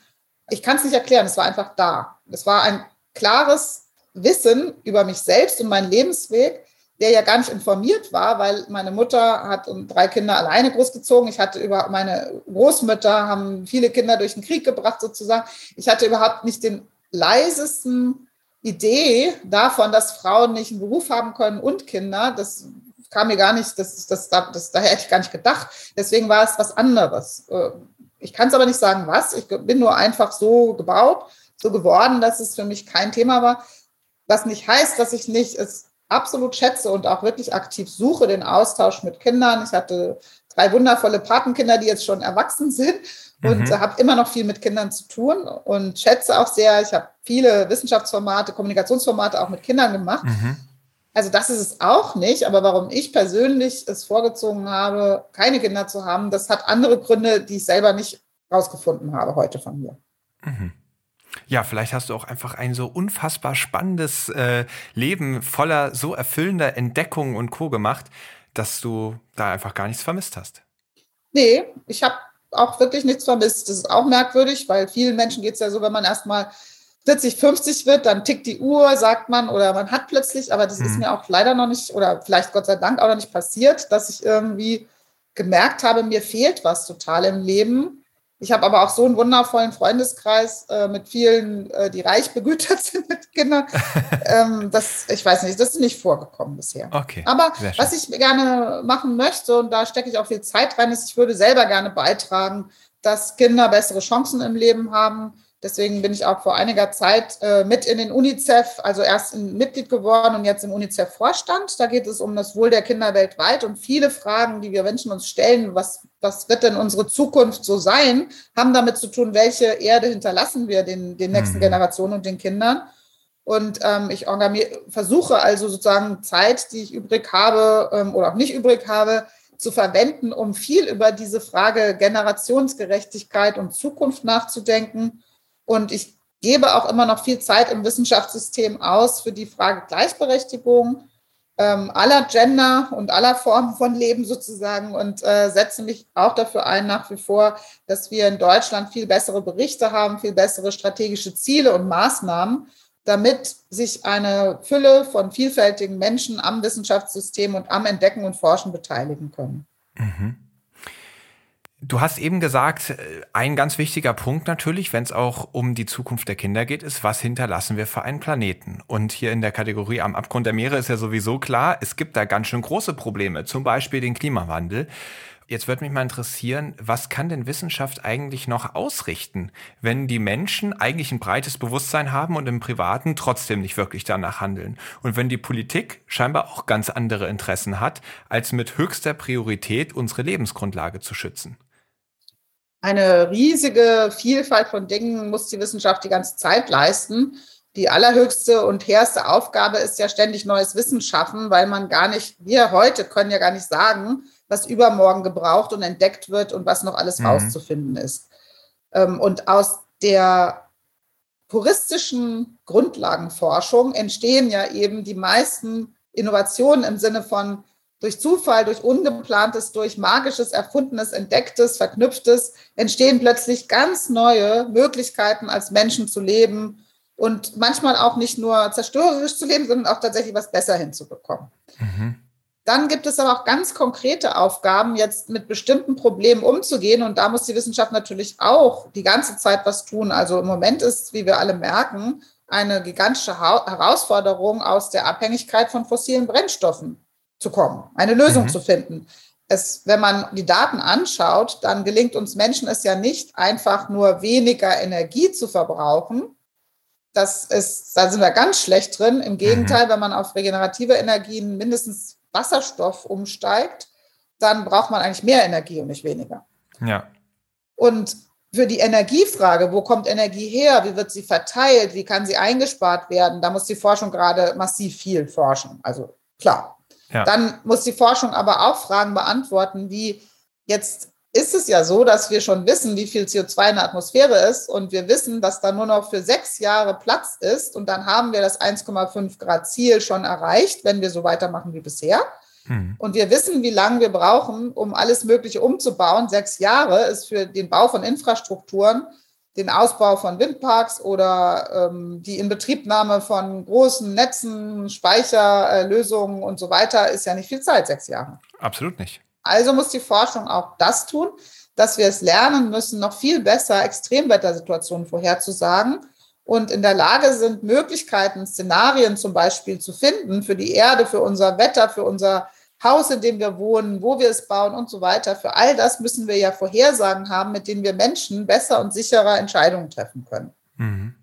Ich kann es nicht erklären, es war einfach da. Es war ein klares Wissen über mich selbst und meinen Lebensweg, der ja gar nicht informiert war, weil meine Mutter hat drei Kinder alleine großgezogen. Ich hatte über meine Großmütter haben viele Kinder durch den Krieg gebracht sozusagen. Ich hatte überhaupt nicht den leisesten Idee davon, dass Frauen nicht einen Beruf haben können und Kinder. Das kam mir gar nicht, das, das, das, das daher hätte ich gar nicht gedacht. Deswegen war es was anderes. Äh, ich kann es aber nicht sagen, was. Ich bin nur einfach so gebaut so geworden, dass es für mich kein Thema war. Was nicht heißt, dass ich nicht es absolut schätze und auch wirklich aktiv suche, den Austausch mit Kindern. Ich hatte drei wundervolle Patenkinder, die jetzt schon erwachsen sind und mhm. habe immer noch viel mit Kindern zu tun und schätze auch sehr, ich habe viele Wissenschaftsformate, Kommunikationsformate auch mit Kindern gemacht. Mhm. Also das ist es auch nicht, aber warum ich persönlich es vorgezogen habe, keine Kinder zu haben, das hat andere Gründe, die ich selber nicht rausgefunden habe heute von mir. Mhm. Ja, vielleicht hast du auch einfach ein so unfassbar spannendes äh, Leben voller so erfüllender Entdeckungen und Co. gemacht, dass du da einfach gar nichts vermisst hast. Nee, ich habe auch wirklich nichts vermisst. Das ist auch merkwürdig, weil vielen Menschen geht es ja so, wenn man erstmal 40, 50 wird, dann tickt die Uhr, sagt man, oder man hat plötzlich, aber das mhm. ist mir auch leider noch nicht, oder vielleicht Gott sei Dank auch noch nicht passiert, dass ich irgendwie gemerkt habe, mir fehlt was total im Leben. Ich habe aber auch so einen wundervollen Freundeskreis äh, mit vielen, äh, die reich begütert sind mit Kindern. ähm, das, ich weiß nicht, das ist nicht vorgekommen bisher. Okay. Aber was ich gerne machen möchte, und da stecke ich auch viel Zeit rein, ist, ich würde selber gerne beitragen, dass Kinder bessere Chancen im Leben haben, Deswegen bin ich auch vor einiger Zeit äh, mit in den UNICEF, also erst ein Mitglied geworden und jetzt im UNICEF-Vorstand. Da geht es um das Wohl der Kinder weltweit und viele Fragen, die wir Menschen uns stellen, was, was wird denn unsere Zukunft so sein, haben damit zu tun, welche Erde hinterlassen wir den, den nächsten mhm. Generationen und den Kindern. Und ähm, ich versuche also sozusagen Zeit, die ich übrig habe ähm, oder auch nicht übrig habe, zu verwenden, um viel über diese Frage Generationsgerechtigkeit und Zukunft nachzudenken und ich gebe auch immer noch viel Zeit im Wissenschaftssystem aus für die Frage Gleichberechtigung ähm, aller Gender und aller Formen von Leben sozusagen und äh, setze mich auch dafür ein, nach wie vor, dass wir in Deutschland viel bessere Berichte haben, viel bessere strategische Ziele und Maßnahmen, damit sich eine Fülle von vielfältigen Menschen am Wissenschaftssystem und am Entdecken und Forschen beteiligen können. Mhm. Du hast eben gesagt, äh, ein ganz wichtiger Punkt natürlich, wenn es auch um die Zukunft der Kinder geht, ist, was hinterlassen wir für einen Planeten? Und hier in der Kategorie am Abgrund der Meere ist ja sowieso klar, es gibt da ganz schön große Probleme, zum Beispiel den Klimawandel. Jetzt würde mich mal interessieren, was kann denn Wissenschaft eigentlich noch ausrichten, wenn die Menschen eigentlich ein breites Bewusstsein haben und im Privaten trotzdem nicht wirklich danach handeln? Und wenn die Politik scheinbar auch ganz andere Interessen hat, als mit höchster Priorität unsere Lebensgrundlage zu schützen? Eine riesige Vielfalt von Dingen muss die Wissenschaft die ganze Zeit leisten. Die allerhöchste und hehrste Aufgabe ist ja ständig neues Wissen schaffen, weil man gar nicht, wir heute können ja gar nicht sagen, was übermorgen gebraucht und entdeckt wird und was noch alles mhm. rauszufinden ist. Ähm, und aus der puristischen Grundlagenforschung entstehen ja eben die meisten Innovationen im Sinne von durch Zufall, durch Ungeplantes, durch Magisches, Erfundenes, Entdecktes, Verknüpftes entstehen plötzlich ganz neue Möglichkeiten, als Menschen zu leben und manchmal auch nicht nur zerstörerisch zu leben, sondern auch tatsächlich was besser hinzubekommen. Mhm. Dann gibt es aber auch ganz konkrete Aufgaben, jetzt mit bestimmten Problemen umzugehen. Und da muss die Wissenschaft natürlich auch die ganze Zeit was tun. Also im Moment ist, wie wir alle merken, eine gigantische Herausforderung aus der Abhängigkeit von fossilen Brennstoffen zu kommen, eine Lösung mhm. zu finden. Es, wenn man die Daten anschaut, dann gelingt uns Menschen es ja nicht einfach nur weniger Energie zu verbrauchen. Das ist, da sind wir ganz schlecht drin. Im Gegenteil, mhm. wenn man auf regenerative Energien mindestens Wasserstoff umsteigt, dann braucht man eigentlich mehr Energie und nicht weniger. Ja. Und für die Energiefrage, wo kommt Energie her, wie wird sie verteilt, wie kann sie eingespart werden, da muss die Forschung gerade massiv viel forschen. Also klar, ja. Dann muss die Forschung aber auch Fragen beantworten, wie jetzt ist es ja so, dass wir schon wissen, wie viel CO2 in der Atmosphäre ist und wir wissen, dass da nur noch für sechs Jahre Platz ist und dann haben wir das 1,5 Grad Ziel schon erreicht, wenn wir so weitermachen wie bisher. Mhm. Und wir wissen, wie lange wir brauchen, um alles Mögliche umzubauen. Sechs Jahre ist für den Bau von Infrastrukturen den Ausbau von Windparks oder ähm, die Inbetriebnahme von großen Netzen, Speicherlösungen und so weiter ist ja nicht viel Zeit, sechs Jahre. Absolut nicht. Also muss die Forschung auch das tun, dass wir es lernen müssen, noch viel besser Extremwettersituationen vorherzusagen und in der Lage sind, Möglichkeiten, Szenarien zum Beispiel zu finden für die Erde, für unser Wetter, für unser Haus, in dem wir wohnen, wo wir es bauen und so weiter. Für all das müssen wir ja Vorhersagen haben, mit denen wir Menschen besser und sicherer Entscheidungen treffen können. Mhm.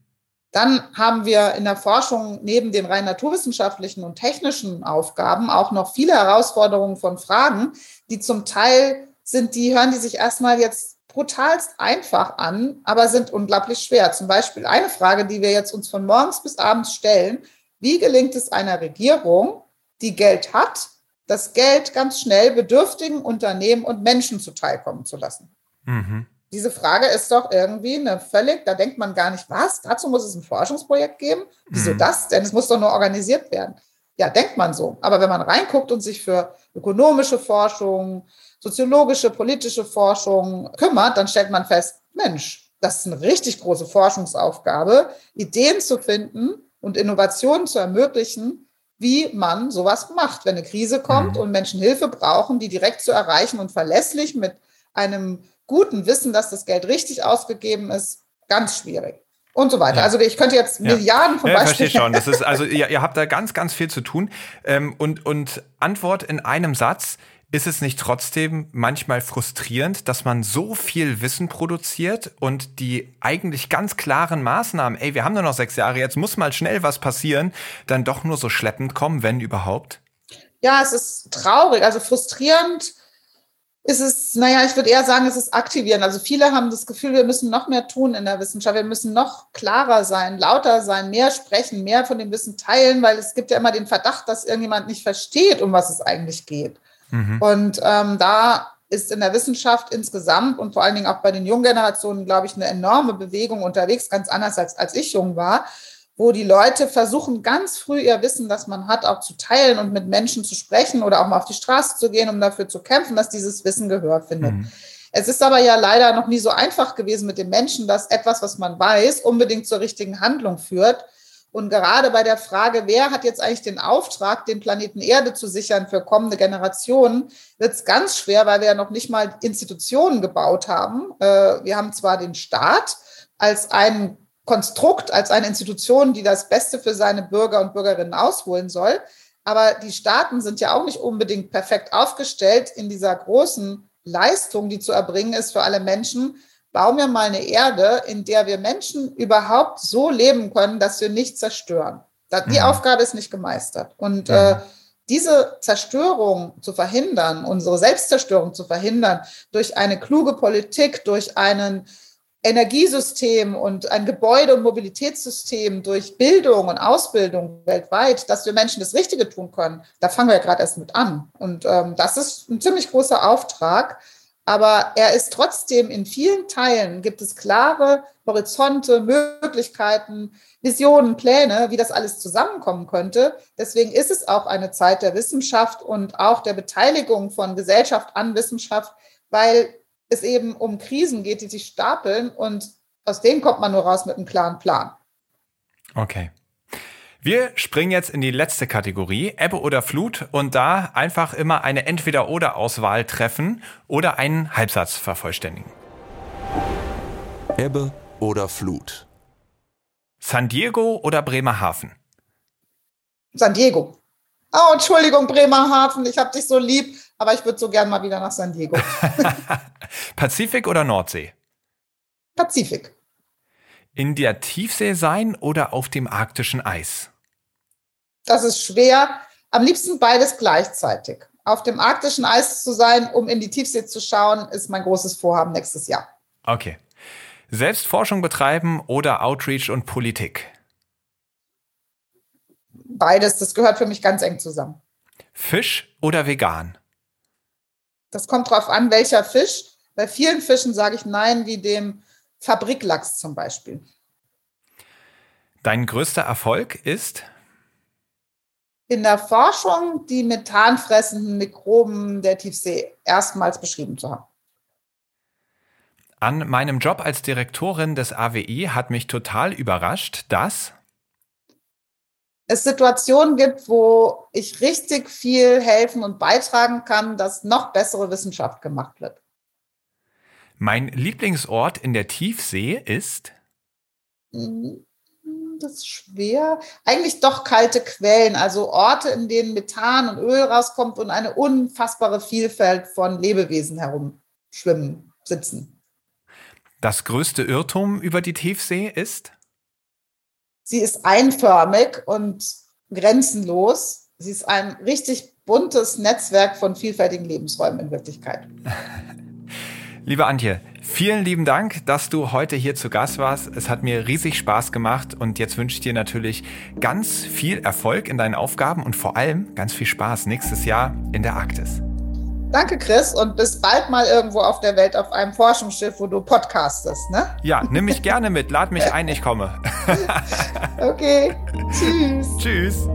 Dann haben wir in der Forschung neben den rein naturwissenschaftlichen und technischen Aufgaben auch noch viele Herausforderungen von Fragen, die zum Teil sind, die hören die sich erstmal jetzt brutalst einfach an, aber sind unglaublich schwer. Zum Beispiel eine Frage, die wir jetzt uns von morgens bis abends stellen. Wie gelingt es einer Regierung, die Geld hat, das Geld ganz schnell bedürftigen Unternehmen und Menschen zuteilkommen zu lassen? Mhm. Diese Frage ist doch irgendwie eine völlig, da denkt man gar nicht, was? Dazu muss es ein Forschungsprojekt geben? Wieso mhm. das? Denn es muss doch nur organisiert werden. Ja, denkt man so. Aber wenn man reinguckt und sich für ökonomische Forschung, soziologische, politische Forschung kümmert, dann stellt man fest, Mensch, das ist eine richtig große Forschungsaufgabe, Ideen zu finden und Innovationen zu ermöglichen, wie man sowas macht, wenn eine Krise kommt mhm. und Menschen Hilfe brauchen, die direkt zu erreichen und verlässlich mit einem guten Wissen, dass das Geld richtig ausgegeben ist, ganz schwierig. Und so weiter. Ja. Also ich könnte jetzt Milliarden von ja, Beispielen. Ich verstehe schon. Das ist also ihr, ihr, habt da ganz, ganz viel zu tun. Ähm, und und Antwort in einem Satz: Ist es nicht trotzdem manchmal frustrierend, dass man so viel Wissen produziert und die eigentlich ganz klaren Maßnahmen, ey, wir haben nur noch sechs Jahre, jetzt muss mal schnell was passieren, dann doch nur so schleppend kommen, wenn überhaupt? Ja, es ist traurig, also frustrierend ist es, naja, ich würde eher sagen, es ist aktivieren. Also viele haben das Gefühl, wir müssen noch mehr tun in der Wissenschaft. Wir müssen noch klarer sein, lauter sein, mehr sprechen, mehr von dem Wissen teilen, weil es gibt ja immer den Verdacht, dass irgendjemand nicht versteht, um was es eigentlich geht. Mhm. Und ähm, da ist in der Wissenschaft insgesamt und vor allen Dingen auch bei den jungen Generationen, glaube ich, eine enorme Bewegung unterwegs, ganz anders als als ich jung war wo die Leute versuchen, ganz früh ihr Wissen, das man hat, auch zu teilen und mit Menschen zu sprechen oder auch mal auf die Straße zu gehen, um dafür zu kämpfen, dass dieses Wissen Gehör findet. Mhm. Es ist aber ja leider noch nie so einfach gewesen mit den Menschen, dass etwas, was man weiß, unbedingt zur richtigen Handlung führt. Und gerade bei der Frage, wer hat jetzt eigentlich den Auftrag, den Planeten Erde zu sichern für kommende Generationen, wird es ganz schwer, weil wir ja noch nicht mal Institutionen gebaut haben. Äh, wir haben zwar den Staat als einen Konstrukt, als eine Institution, die das Beste für seine Bürger und Bürgerinnen ausholen soll. Aber die Staaten sind ja auch nicht unbedingt perfekt aufgestellt in dieser großen Leistung, die zu erbringen ist für alle Menschen. Bauen wir mal eine Erde, in der wir Menschen überhaupt so leben können, dass wir nicht zerstören. Die mhm. Aufgabe ist nicht gemeistert. Und mhm. äh, diese Zerstörung zu verhindern, unsere Selbstzerstörung zu verhindern, durch eine kluge Politik, durch einen Energiesystem und ein Gebäude- und Mobilitätssystem durch Bildung und Ausbildung weltweit, dass wir Menschen das Richtige tun können, da fangen wir ja gerade erst mit an. Und ähm, das ist ein ziemlich großer Auftrag. Aber er ist trotzdem in vielen Teilen, gibt es klare Horizonte, Möglichkeiten, Visionen, Pläne, wie das alles zusammenkommen könnte. Deswegen ist es auch eine Zeit der Wissenschaft und auch der Beteiligung von Gesellschaft an Wissenschaft, weil es eben um Krisen geht, die sich stapeln und aus denen kommt man nur raus mit einem klaren Plan. Okay. Wir springen jetzt in die letzte Kategorie, Ebbe oder Flut, und da einfach immer eine Entweder-oder-Auswahl treffen oder einen Halbsatz vervollständigen. Ebbe oder Flut? San Diego oder Bremerhaven? San Diego. Oh, Entschuldigung, Bremerhaven, ich habe dich so lieb, aber ich würde so gern mal wieder nach San Diego. Pazifik oder Nordsee? Pazifik. In der Tiefsee sein oder auf dem arktischen Eis? Das ist schwer. Am liebsten beides gleichzeitig. Auf dem arktischen Eis zu sein, um in die Tiefsee zu schauen, ist mein großes Vorhaben nächstes Jahr. Okay. Selbstforschung betreiben oder Outreach und Politik? Beides, das gehört für mich ganz eng zusammen. Fisch oder vegan? Das kommt darauf an, welcher Fisch. Bei vielen Fischen sage ich nein, wie dem Fabriklachs zum Beispiel. Dein größter Erfolg ist? In der Forschung die methanfressenden Mikroben der Tiefsee erstmals beschrieben zu haben. An meinem Job als Direktorin des AWI hat mich total überrascht, dass es Situationen gibt, wo ich richtig viel helfen und beitragen kann, dass noch bessere Wissenschaft gemacht wird. Mein Lieblingsort in der Tiefsee ist? Das ist schwer. Eigentlich doch kalte Quellen, also Orte, in denen Methan und Öl rauskommt und eine unfassbare Vielfalt von Lebewesen herumschwimmen, sitzen. Das größte Irrtum über die Tiefsee ist? Sie ist einförmig und grenzenlos. Sie ist ein richtig buntes Netzwerk von vielfältigen Lebensräumen in Wirklichkeit. Liebe Antje, vielen lieben Dank, dass du heute hier zu Gast warst. Es hat mir riesig Spaß gemacht und jetzt wünsche ich dir natürlich ganz viel Erfolg in deinen Aufgaben und vor allem ganz viel Spaß nächstes Jahr in der Arktis. Danke, Chris, und bis bald mal irgendwo auf der Welt auf einem Forschungsschiff, wo du podcastest, ne? Ja, nimm mich gerne mit, lad mich ein, ich komme. okay, tschüss. Tschüss.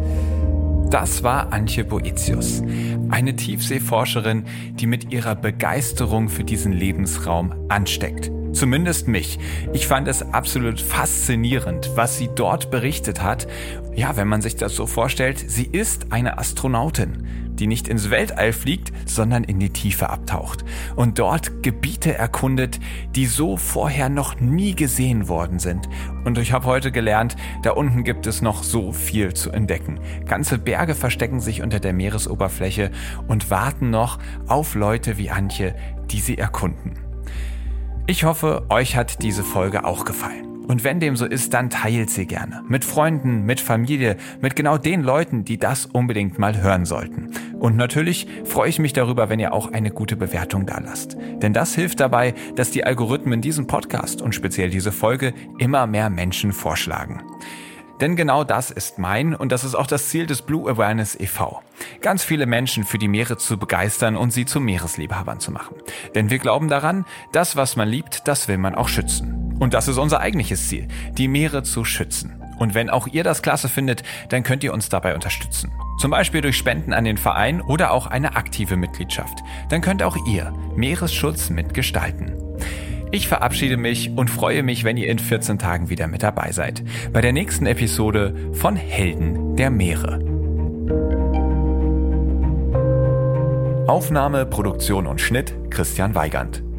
Das war Antje Boetius, eine Tiefseeforscherin, die mit ihrer Begeisterung für diesen Lebensraum ansteckt. Zumindest mich. Ich fand es absolut faszinierend, was sie dort berichtet hat. Ja, wenn man sich das so vorstellt, sie ist eine Astronautin die nicht ins Weltall fliegt, sondern in die Tiefe abtaucht und dort Gebiete erkundet, die so vorher noch nie gesehen worden sind. Und ich habe heute gelernt, da unten gibt es noch so viel zu entdecken. Ganze Berge verstecken sich unter der Meeresoberfläche und warten noch auf Leute wie Antje, die sie erkunden. Ich hoffe, euch hat diese Folge auch gefallen. Und wenn dem so ist, dann teilt sie gerne. Mit Freunden, mit Familie, mit genau den Leuten, die das unbedingt mal hören sollten. Und natürlich freue ich mich darüber, wenn ihr auch eine gute Bewertung da lasst. Denn das hilft dabei, dass die Algorithmen diesen Podcast und speziell diese Folge immer mehr Menschen vorschlagen. Denn genau das ist mein und das ist auch das Ziel des Blue Awareness e.V. Ganz viele Menschen für die Meere zu begeistern und sie zu Meeresliebhabern zu machen. Denn wir glauben daran, das, was man liebt, das will man auch schützen. Und das ist unser eigentliches Ziel, die Meere zu schützen. Und wenn auch ihr das klasse findet, dann könnt ihr uns dabei unterstützen. Zum Beispiel durch Spenden an den Verein oder auch eine aktive Mitgliedschaft. Dann könnt auch ihr Meeresschutz mitgestalten. Ich verabschiede mich und freue mich, wenn ihr in 14 Tagen wieder mit dabei seid. Bei der nächsten Episode von Helden der Meere. Aufnahme, Produktion und Schnitt Christian Weigand.